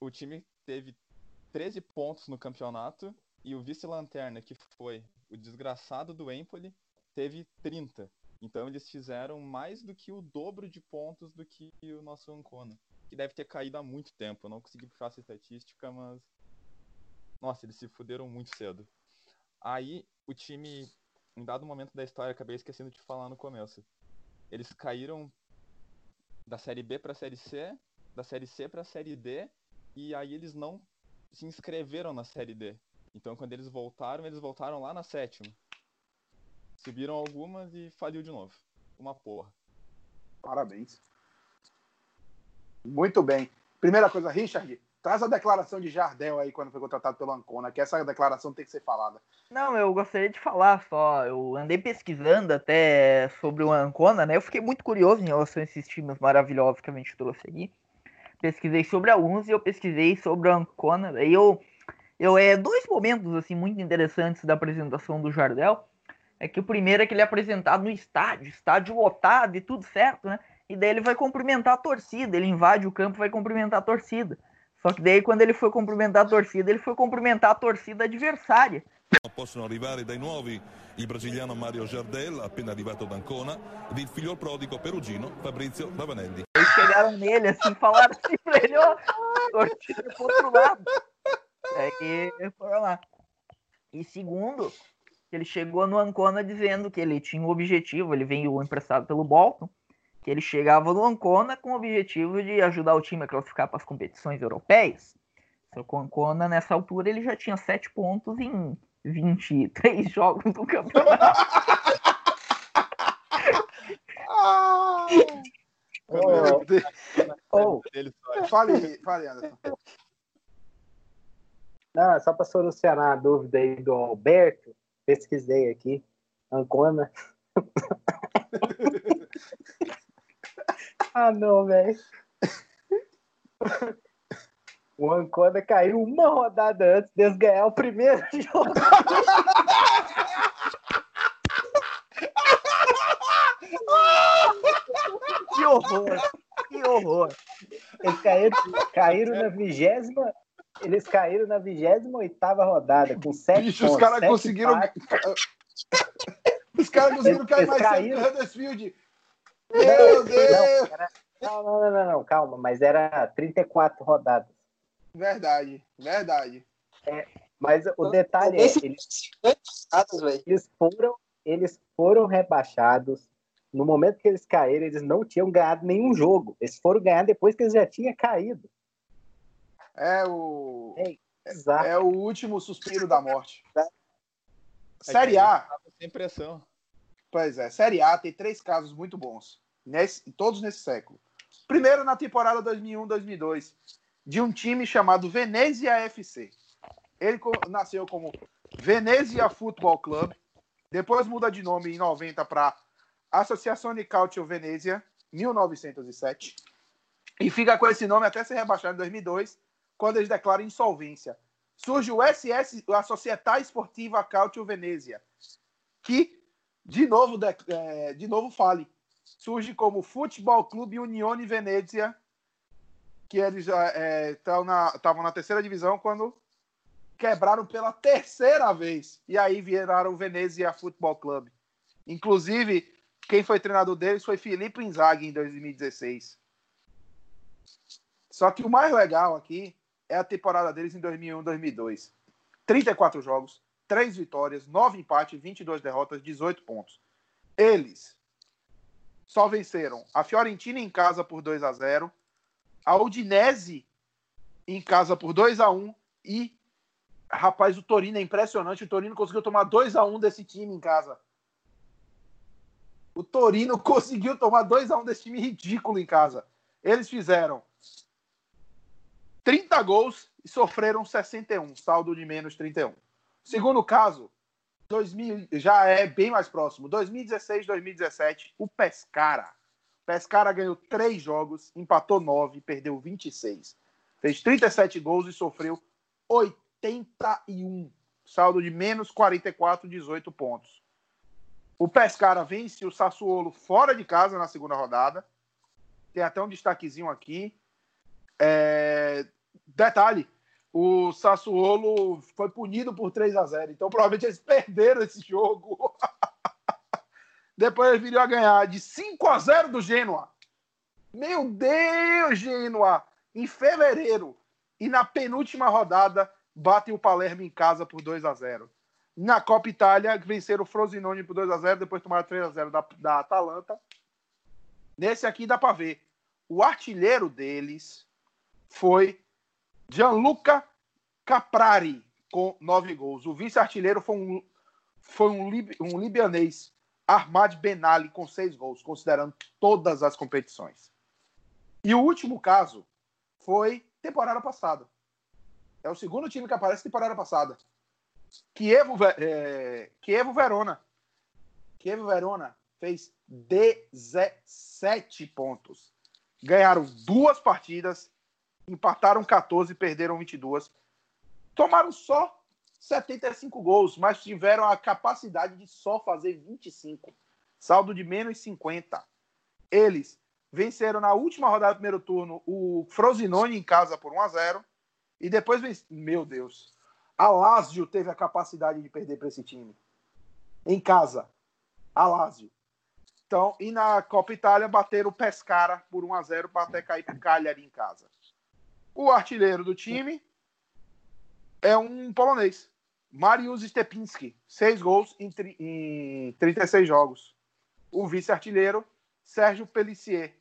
O time teve 13 pontos no campeonato e o vice-lanterna, que foi o desgraçado do Empoli, teve 30. Então eles fizeram mais do que o dobro de pontos do que o nosso Ancona, que deve ter caído há muito tempo. Eu não consegui puxar essa estatística, mas nossa, eles se fuderam muito cedo. Aí o time, em dado momento da história, acabei esquecendo de falar no começo. Eles caíram da série B para a série C, da série C para a série D, e aí eles não se inscreveram na Série D. Então, quando eles voltaram, eles voltaram lá na sétima. Subiram algumas e faliu de novo. Uma porra. Parabéns. Muito bem. Primeira coisa, Richard, traz a declaração de Jardel aí quando foi contratado pelo Ancona, que essa declaração tem que ser falada. Não, eu gostaria de falar só. Eu andei pesquisando até sobre o Ancona, né? Eu fiquei muito curioso em relação a esses times maravilhosos que a gente trouxe aqui pesquisei sobre alguns e eu pesquisei sobre a Ancona. E eu, eu é dois momentos assim muito interessantes da apresentação do Jardel. É que o primeiro é que ele é apresentado no estádio, estádio lotado e tudo certo, né? E daí ele vai cumprimentar a torcida, ele invade o campo vai cumprimentar a torcida. Só que daí quando ele foi cumprimentar a torcida, ele foi cumprimentar a torcida adversária. Possono arrivare dai nuovi il brasiliano Mario Jardel, appena arrivato da Ancona, ed il figlio prodigo perugino Fabrizio Ravanelli. Eles chegaram nele assim, falaram assim pra ele, ó, torcida pro outro lado. Aí foram lá. E segundo, ele chegou no Ancona dizendo que ele tinha um objetivo, ele veio emprestado pelo Bolton, que ele chegava no Ancona com o objetivo de ajudar o time a classificar para as competições europeias. Só que o Ancona, nessa altura, ele já tinha sete pontos em 23 jogos do campeonato. ah! Oh, oh. Fale, fale, Anderson. Não, só para solucionar a dúvida aí do Alberto, pesquisei aqui. Ancona. ah, não, velho. O Ancona caiu uma rodada antes de ganhar o primeiro jogo. que horror! Que horror! Eles caíram, caíram na vigésima. Eles caíram na 28 rodada, com 7 Bicho, pontos. Os caras conseguiram. os caras conseguiram cair mais caíram... cedo que o Huddersfield. Meu Deus! Não, era... não, não, não, não, calma, mas era 34 rodadas. Verdade, verdade. É, mas o detalhe é, eles, eles foram eles foram rebaixados. No momento que eles caíram, eles não tinham ganhado nenhum jogo. Eles foram ganhar depois que eles já tinham caído. É o. É, exato. É o último suspiro da morte. Série A. Sem pressão. Pois é, Série A tem três casos muito bons. Nesse, todos nesse século. Primeiro na temporada 2001-2002, de um time chamado Venezia FC. Ele nasceu como Venezia Football Club, depois muda de nome em 90 para Associazione Calcio Venezia, 1907, e fica com esse nome até ser rebaixado em 2002, quando eles declaram insolvência. Surge o SS, a Società Sportiva Calcio Venezia, que, de novo, de, é, de novo fale, surge como Futebol Clube Unione Venezia, que eles estavam na, tavam na terceira divisão quando quebraram pela terceira vez. E aí viraram o Venezia Futebol Clube. Inclusive, quem foi treinador deles foi Felipe Inzaghi em 2016. Só que o mais legal aqui é a temporada deles em 2001-2002. 34 jogos, 3 vitórias, 9 empates, 22 derrotas, 18 pontos. Eles só venceram a Fiorentina em casa por 2 a 0 a Udinese em casa por 2 a 1 e rapaz, o Torino é impressionante, o Torino conseguiu tomar 2 a 1 desse time em casa. O Torino conseguiu tomar 2 a 1 desse time ridículo em casa. Eles fizeram 30 gols e sofreram 61, saldo de menos 31. Segundo caso, 2000, já é bem mais próximo. 2016, 2017, o Pescara. Pescara ganhou 3 jogos, empatou 9, perdeu 26. Fez 37 gols e sofreu 81. Saldo de menos 44, 18 pontos. O Pescara vence o Sassuolo fora de casa na segunda rodada. Tem até um destaquezinho aqui. É... Detalhe, o Sassuolo foi punido por 3 a 0 então provavelmente eles perderam esse jogo. Depois eles viriam a ganhar de 5 a 0 do Genoa. Meu Deus, Genoa! Em fevereiro. E na penúltima rodada, batem o Palermo em casa por 2 a 0 Na Copa Itália, venceram o Frosinone por 2 a 0 depois tomaram 3 a 0 da, da Atalanta. Nesse aqui dá para ver. O artilheiro deles foi Gianluca Caprari, com 9 gols. O vice-artilheiro foi um, foi um, lib, um libianês, Ahmad Benali, com 6 gols, considerando todas as competições. E o último caso foi temporada passada. É o segundo time que aparece temporada passada. Kievo, é, Kievo Verona. Kievo Verona fez 17 pontos. Ganharam duas partidas, empataram 14 e perderam 22. Tomaram só 75 gols, mas tiveram a capacidade de só fazer 25. Saldo de menos 50. Eles venceram na última rodada do primeiro turno o Frosinone em casa por 1 a 0 e depois venceram. Meu Deus. A Lazio teve a capacidade de perder para esse time. Em casa. A Lazio. Então, e na Copa Itália bateram o Pescara por 1 a 0 para até cair para o Cagliari em casa. O artilheiro do time é um polonês, Mariusz Stepinski, seis gols em, em 36 jogos. O vice-artilheiro, Sérgio Pellissier.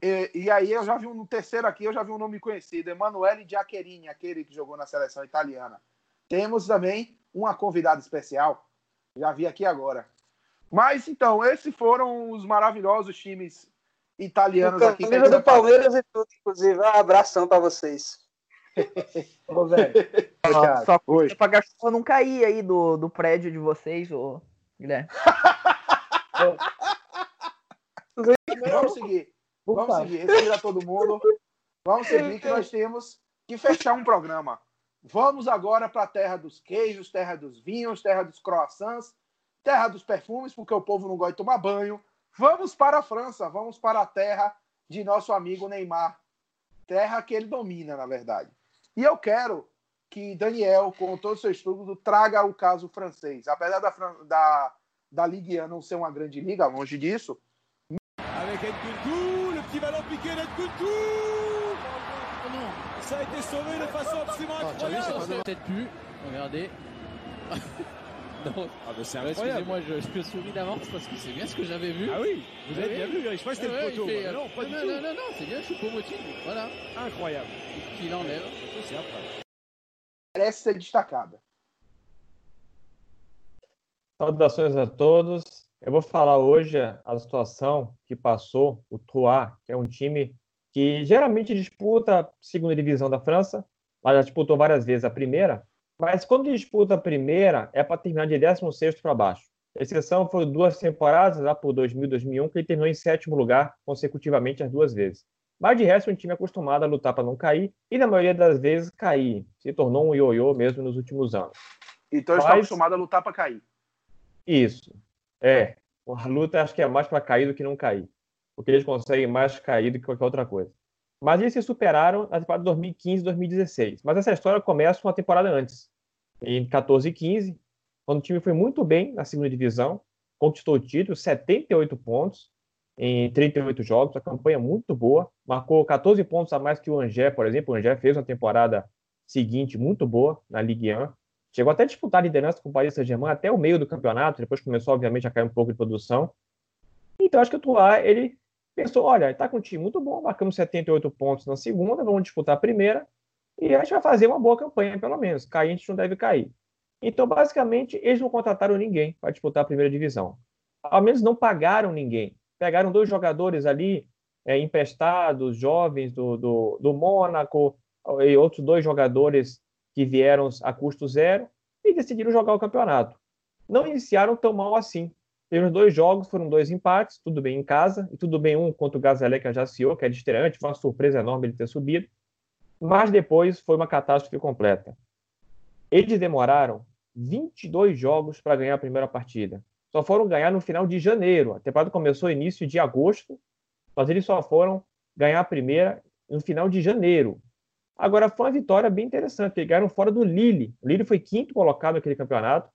E, e, aí eu já vi um terceiro aqui, eu já vi um nome conhecido, Emanuele Giaccherini, aquele que jogou na seleção italiana. Temos também uma convidada especial, já vi aqui agora. Mas então, esses foram os maravilhosos times italianos o aqui. Camisa do Palmeiras e tudo, inclusive. Um abração para vocês. Ô, velho. Só, só pra garçom não cair aí do, do prédio de vocês, ô Guilherme. Vamos seguir. Vamos seguir. Respira todo mundo. Vamos seguir que nós temos que fechar um programa. Vamos agora para a terra dos queijos, terra dos vinhos, terra dos croissants, terra dos perfumes, porque o povo não gosta de tomar banho. Vamos para a França, vamos para a terra de nosso amigo Neymar. Terra que ele domina, na verdade. E eu quero que Daniel, com todo o seu estudo, traga o caso francês. Apesar da, da, da Ligue 1 não ser uma grande liga, longe disso. Avec Nkunku, le petit ballon piqué d'Nkunku Ça a été sauvé de façon absolument incroyable Peut-être plus, regardez. Donc, Ah, ben c'est excusez-moi, je, je me souris d'avance parce que c'est bien ce que j'avais vu. Ah oui, vous avez bien vu, je pas si c'était Ouais, le poteau. fait, moi. euh, Non, pas du non, tout. non, non, non, c'est bien Choupo-Moting. Voilà, Incroyable. qu'il enlève. C'est après. Ser destacada. Saudações a todos. Eu vou falar hoje a situação que passou o Troyes, que é um time que geralmente disputa a segunda divisão da França, mas já disputou várias vezes a primeira, mas quando disputa a primeira é para terminar de 16º para baixo. A exceção foram duas temporadas, lá por 2000 2001, que ele terminou em sétimo lugar consecutivamente as duas vezes. Mas de resto, é um time acostumado a lutar para não cair e, na maioria das vezes, cair. Se tornou um ioiô mesmo nos últimos anos. Então eles estão Mas- acostumados a lutar para cair. Isso. É. A luta acho que é mais para cair do que não cair. Porque eles conseguem mais cair do que qualquer outra coisa. Mas eles se superaram na temporada de 2015 2016. Mas essa história começa uma temporada antes. Em 14 e 15, quando o time foi muito bem na segunda divisão, conquistou o título, 78 pontos em 38 jogos, a campanha muito boa, marcou 14 pontos a mais que o Angers, por exemplo. O Angers fez uma temporada seguinte muito boa na Ligue 1. Chegou até a disputar a liderança com o Paris Saint-Germain até o meio do campeonato, depois começou, obviamente, a cair um pouco de produção. Então, acho que o Troyes, ele pensou, olha, está com um time muito bom, marcamos 78 pontos na segunda, vamos disputar a primeira, e a gente vai fazer uma boa campanha, pelo menos. Cair, a gente não deve cair. Então, basicamente, eles não contrataram ninguém para disputar a primeira divisão. Ao menos não pagaram ninguém. Pegaram dois jogadores ali, é, emprestados, jovens do, do, do Mônaco, e outros dois jogadores que vieram a custo zero e decidiram jogar o campeonato. Não iniciaram tão mal assim. Teve dois jogos, foram dois empates, tudo bem em casa, e tudo bem um contra o Gazalec Ajaccio, que é de estreante, foi uma surpresa enorme ele ter subido. Mas depois foi uma catástrofe completa. Eles demoraram 22 jogos para ganhar a primeira partida. Só foram ganhar no final de janeiro. A temporada começou início de agosto, mas eles só foram ganhar a primeira no final de janeiro. Agora, foi uma vitória bem interessante. Eles ganharam fora do Lille. O Lille foi quinto colocado naquele campeonato,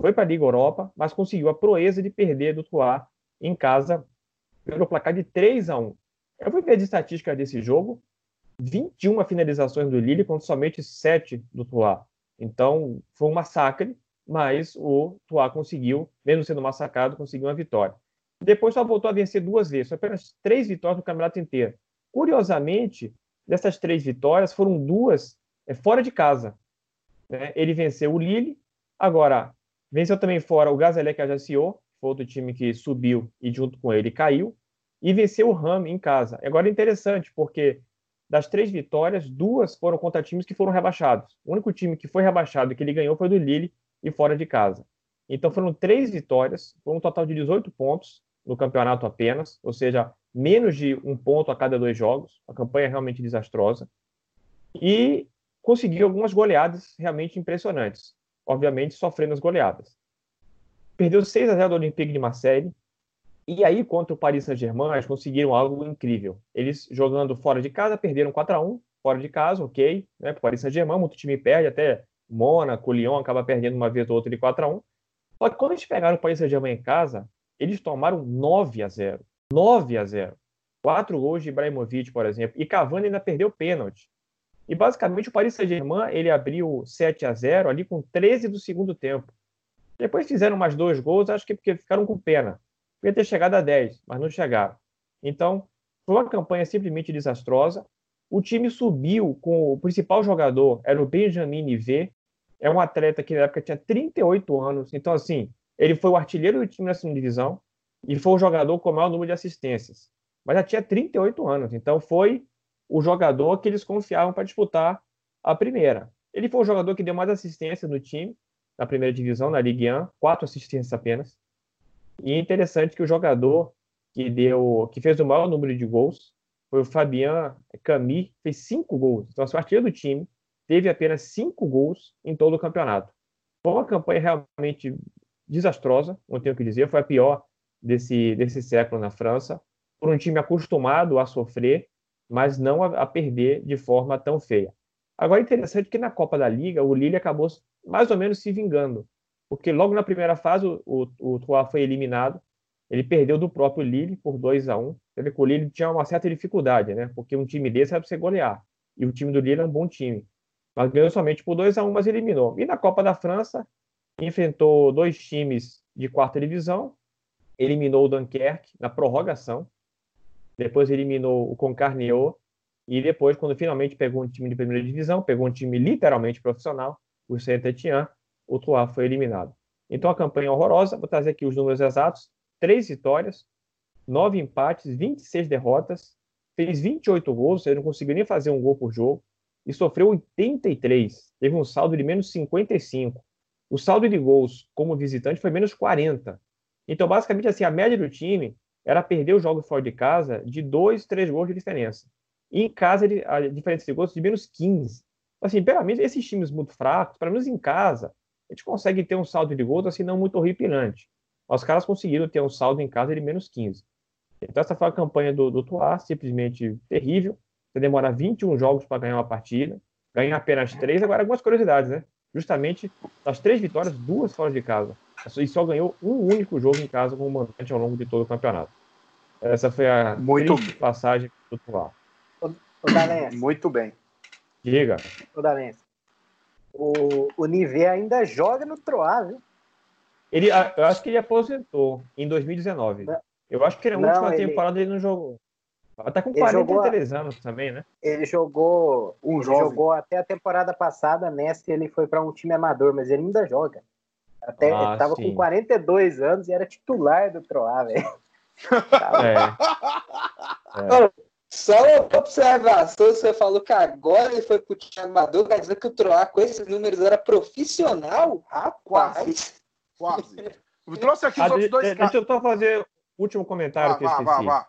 foi para a Liga Europa, mas conseguiu a proeza de perder do Troyes em casa pelo placar de 3 a 1. Eu fui ver as estatísticas desse jogo. 21 finalizações do Lille contra somente 7 do Troyes. Então, foi um massacre, mas o Troyes conseguiu, mesmo sendo massacrado, conseguiu uma vitória. Depois só voltou a vencer duas vezes, apenas três vitórias no campeonato inteiro. Curiosamente, dessas três vitórias, foram duas é, fora de casa. Né? Ele venceu o Lille, agora venceu também fora o Gazalec Ajaccio, foi outro time que subiu e junto com ele caiu, e venceu o Ram em casa. Agora é interessante, porque das três vitórias, duas foram contra times que foram rebaixados. O único time que foi rebaixado e que ele ganhou foi do Lille e fora de casa. Então foram três vitórias, foi um total de 18 pontos no campeonato apenas, ou seja, menos de um ponto a cada dois jogos. A campanha é realmente desastrosa. E conseguiu algumas goleadas realmente impressionantes. Obviamente, sofrendo as goleadas. Perdeu 6 a 0 do Olympique de Marseille. E aí, contra o Paris Saint-Germain, eles conseguiram algo incrível. Eles jogando fora de casa, perderam 4 a 1 fora de casa, ok. Né? O Paris Saint-Germain, muito time perde, até Mônaco, Lyon acaba perdendo uma vez ou outra de 4 a 1 Só que quando eles pegaram o Paris Saint-Germain em casa, eles tomaram 9 a 0 9 a 0 Quatro gols de Ibrahimovic, por exemplo. E Cavani ainda perdeu pênalti. E basicamente o Paris Saint-Germain ele abriu 7 a 0 ali com 13 do segundo tempo. Depois fizeram mais dois gols, acho que porque ficaram com pena. Podia ter chegado a 10, mas não chegaram. Então, foi uma campanha simplesmente desastrosa. O time subiu com o principal jogador, era o Benjamin Nivet. É um atleta que na época tinha 38 anos. Então, assim, ele foi o artilheiro do time na segunda divisão e foi o jogador com o maior número de assistências. Mas já tinha 38 anos. Então, foi o jogador que eles confiavam para disputar a primeira. Ele foi o jogador que deu mais assistência no time, na primeira divisão, na Ligue 1, quatro assistências apenas. E é interessante que o jogador que deu, que fez o maior número de gols foi o Fabian Camille, fez cinco gols. Então, a artilheiro do time teve apenas cinco gols em todo o campeonato. Foi uma campanha realmente desastrosa, não tenho o que dizer, foi a pior desse, desse século na França, por um time acostumado a sofrer, mas não a, a perder de forma tão feia. Agora, é interessante que na Copa da Liga, o Lille acabou mais ou menos se vingando, porque logo na primeira fase o, o, o foi eliminado, ele perdeu do próprio Lille por 2 a 1 Você vê que o Lille tinha uma certa dificuldade, né? Porque um time desse era para você golear. E o time do Lille é um bom time. Mas ganhou somente por 2 a 1 mas eliminou. E na Copa da França, enfrentou dois times de quarta divisão, eliminou o Dunkerque na prorrogação, depois eliminou o Concarneau e depois, quando finalmente pegou um time de primeira divisão, pegou um time literalmente profissional, o Saint-Étienne, o Troyes foi eliminado. Então a campanha horrorosa, vou trazer aqui os números exatos: três vitórias, nove empates, 26 derrotas, fez 28 gols, ele não conseguiu nem fazer um gol por jogo, e sofreu 83, teve um saldo de menos 55. O saldo de gols como visitante foi menos 40. Então, basicamente, assim, a média do time era perder o jogo fora de casa de 2, 3 gols de diferença. E em casa, a diferença de gols de menos 15. Assim, pelo menos esses times muito fracos, pelo menos em casa, a gente consegue ter um saldo de gols assim não muito horripilante. Os caras conseguiram ter um saldo em casa de menos 15. Então, essa foi a campanha do, do Tuá, simplesmente terrível. Você demora 21 jogos para ganhar uma partida, ganha apenas três. Agora, algumas curiosidades, né? Justamente das três vitórias, duas fora de casa. E só ganhou um único jogo em casa como mandante ao longo de todo o campeonato. Essa foi a Muito passagem do Tuá. Muito bem. Diga. O Dalense. O, o Nivet ainda joga no Troá, viu? Ele, eu acho que ele aposentou em 2019. Eu acho que na última Não, ele- temporada ele não jogou. Tá com Ele jogou a- 43 anos também, né? Ele jogou, Um ele jovem. jogou até a temporada passada, nessa ele foi para um time amador, mas ele ainda joga. Até Ah, ele tava sim. com 42 anos e era titular do Troá, velho. É. Ô, Só uma observação, você falou que agora ele foi pro time amador, quer dizer que o Troá com esses números era profissional? Rapaz! Quase. Eu trouxe aqui Ah, os outros de- dois de- caras. Deixa eu só fazer o último comentário Vá, que eu vá, esqueci. vá, vá.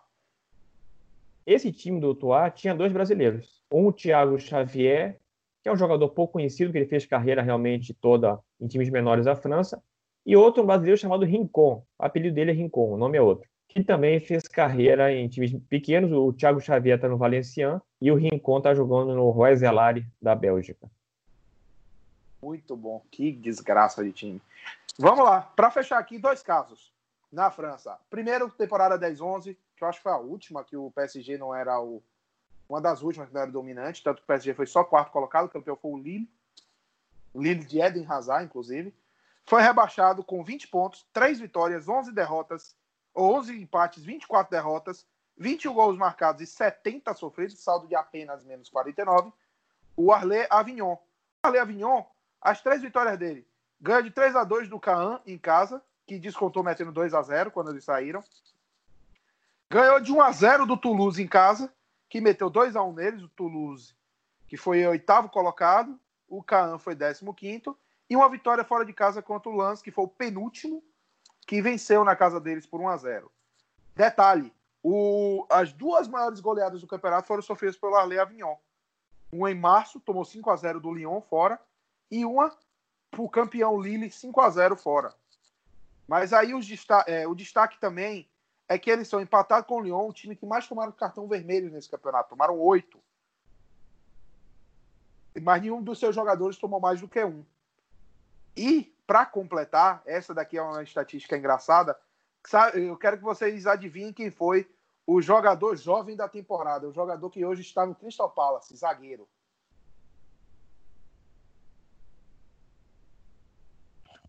Esse time do Tuá tinha dois brasileiros. Um, o Thiago Xavier, que é um jogador pouco conhecido, que ele fez carreira realmente toda em times menores da França. E outro, um brasileiro chamado Rincon. O apelido dele é Rincon, o nome é outro. Que também fez carreira em times pequenos. O Thiago Xavier está no Valenciennes e o Rincon está jogando no Roeselare da Bélgica. Muito bom. Que desgraça de time. Vamos lá. Para fechar aqui, dois casos na França. Primeiro, temporada 10-11, que eu acho que foi a última, que o PSG não era o. Uma das últimas que não era dominante, tanto que o PSG foi só quarto colocado, o campeão foi o Lille. O Lille de Eden Hazard, inclusive. Foi rebaixado com 20 pontos, 3 vitórias, 11 derrotas, 11 empates, 24 derrotas, 21 gols marcados e 70 sofridos, saldo de apenas menos 49. O Arlé Avignon. O Arlé Avignon, as três vitórias dele. Ganha de 3 a 2 do Caen em casa, que descontou metendo 2 a 0 quando eles saíram. Ganhou de 1 a 0 do Toulouse em casa, que meteu 2 a 1 neles, o Toulouse, que foi oitavo colocado, o Caen foi 15 e uma vitória fora de casa contra o Lens, que foi o penúltimo, que venceu na casa deles por 1 a 0. Detalhe, o- as duas maiores goleadas do campeonato foram sofridas pelo Arlé Avignon. Uma em março, tomou 5 a 0 do Lyon fora, e uma pro campeão Lille 5 a 0 fora. Mas aí desta- é, o destaque também é que eles são empatados com o Lyon, o time que mais tomaram cartão vermelho nesse campeonato. Tomaram oito. Mas nenhum dos seus jogadores tomou mais do que um. E, para completar, essa daqui é uma estatística engraçada. Eu quero que vocês adivinhem quem foi o jogador jovem da temporada. O jogador que hoje está no Crystal Palace, zagueiro.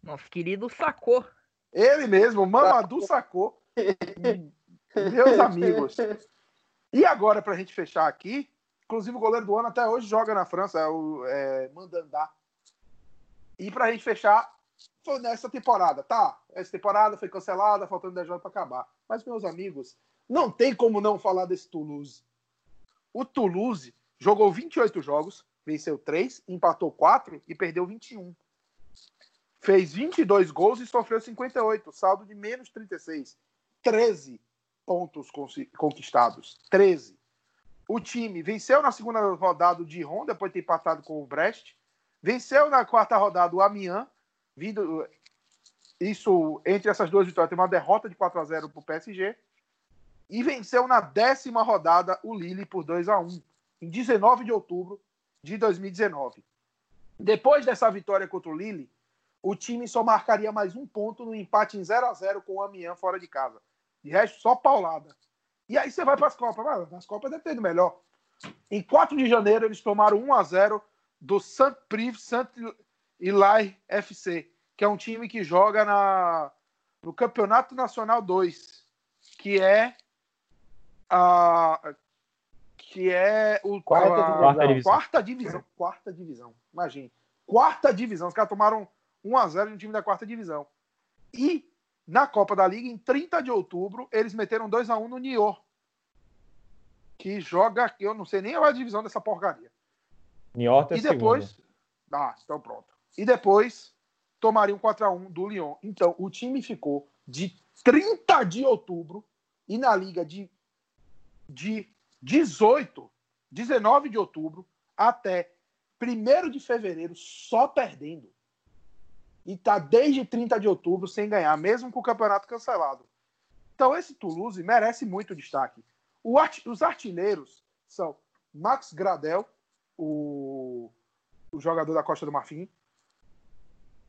Nosso querido sacou. Ele mesmo, Mamadou sacou. Meus amigos. E agora, para a gente fechar aqui, inclusive o goleiro do ano até hoje joga na França, é o é, Mandandá. E para a gente fechar, foi nessa temporada, tá? Essa temporada foi cancelada, faltando 10 jogos para acabar. Mas, meus amigos, não tem como não falar desse Toulouse. O Toulouse jogou 28 jogos, venceu 3, empatou 4 e perdeu 21 fez 22 gols e sofreu 58, saldo de menos 36. 13 pontos conquistados. 13. O time venceu na segunda rodada o Dijon, depois de ter empatado com o Brest. Venceu na quarta rodada o Amiens. Vindo, isso, entre essas duas vitórias, tem uma derrota de 4 a 0 para o PSG. E venceu na décima rodada o Lille por 2 a 1 em 19 de outubro de 2019. Depois dessa vitória contra o Lille, o time só marcaria mais um ponto no empate em 0 a 0 com o Amiens fora de casa. De resto, só paulada. E aí você vai para as Copas. Vai, Nas Copas deve ter ido melhor. Em 4 de janeiro, eles tomaram 1 a 0 do Saint-Prive Saint-Ilaire FC, que é um time que joga na, no Campeonato Nacional 2, que é a que é o Quarta a- divisão. a quarta divisão, quarta divisão. Imagine. Quarta divisão, os caras tomaram 1 a 0 no time da quarta divisão. E na Copa da Liga, em 30 de outubro, eles meteram 2 a 1 no Niort, que joga, eu não sei nem a divisão dessa porcaria. Niort é E depois. Ah, então pronto. E depois tomaria um 4x1 do Lyon. Então, o time ficou de 30 de outubro e na liga de, de 18, 19 de outubro até 1 de fevereiro só perdendo. E tá desde 30 de outubro sem ganhar, mesmo com o campeonato cancelado. Então, esse Toulouse merece muito destaque. Art- os artilheiros são Max Gradel, o, o jogador da Costa do Marfim,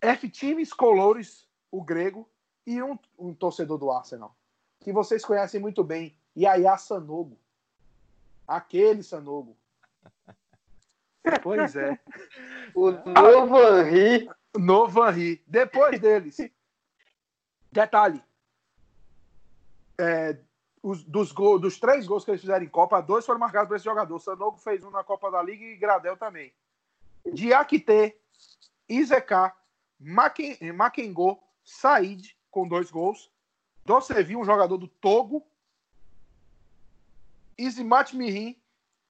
F. Times Colores, o grego, e um, um torcedor do Arsenal, que vocês conhecem muito bem, Yaya Sanogo. Aquele Sanogo. Pois é. O novo Henry. Novo Henry. Depois deles. Detalhe. É, os- dos, gol- dos três gols que eles fizeram em Copa, dois foram marcados por esse jogador. Sanogo fez um na Copa da Liga e Gradel também. Diakite, Izeka, Maken- Makengo, Said, com dois gols. Docevi, um jogador do Togo. Izimat Mirim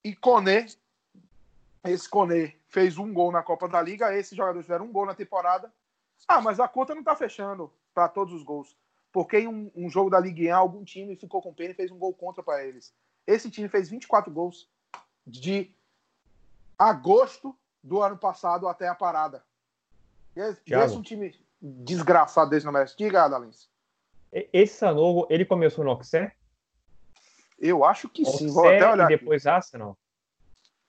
e Kone. Esse Kone fez um gol na Copa da Liga. Esses jogadores fizeram um gol na temporada. Ah, mas a conta não tá fechando para todos os gols. Porque em um, um jogo da Ligue 1, algum time ficou com pena e fez um gol contra para eles. Esse time fez 24 gols de agosto do ano passado até a parada. Esse, um time desgraçado desse não merece. Diga, Adalins. Esse Sanogo, ele começou no Auxerre? Eu acho que sim. Vou até olhar. e aqui. depois Arsenal?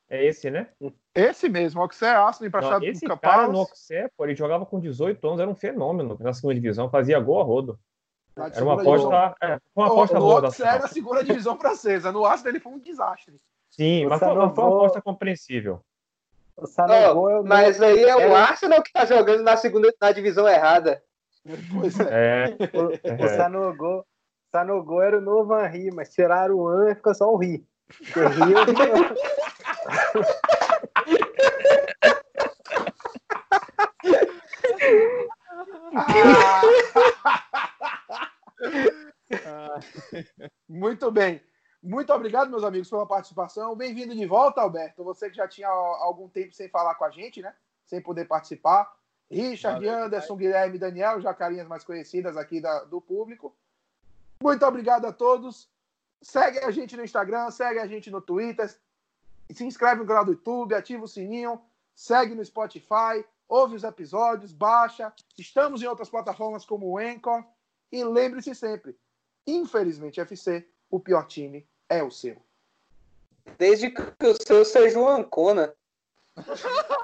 É esse, né? Esse mesmo, o que você é Arsenal emprestado Não, esse Campalas. cara no Auxerre, pô, ele jogava com 18 anos, era um fenômeno na segunda divisão, fazia gol a rodo. Na Era uma aposta, é, uma O- aposta o boa da Auxerre era a segunda divisão francesa. No Arsenal ele foi um desastre. Sim, O mas foi, foi uma aposta compreensível. O Sanogo é o Mas aí é o é o- Arsenal que tá jogando na segunda na divisão errada. Pois é. É, O, o É. Sanogo, Sanogo era o novo Henry, mas tiraram o An e ficou só o Ri. Porque Ri eu vi- Muito bem. Muito obrigado, meus amigos, pela participação. Bem-vindo de volta, Alberto. Você que já tinha algum tempo sem falar com a gente, né? Sem poder participar. Richard, Valeu, Anderson, Guilherme Daniel, já carinhas mais conhecidas aqui da- do público. Muito obrigado a todos. Segue a gente no Instagram, segue a gente no Twitter, se inscreve no canal do YouTube, ativa o sininho, segue no Spotify, ouve os episódios, baixa. Estamos em outras plataformas como o Anchor. E lembre-se sempre, infelizmente, FC, o pior time é o seu. Desde que o seu seja um Ancona.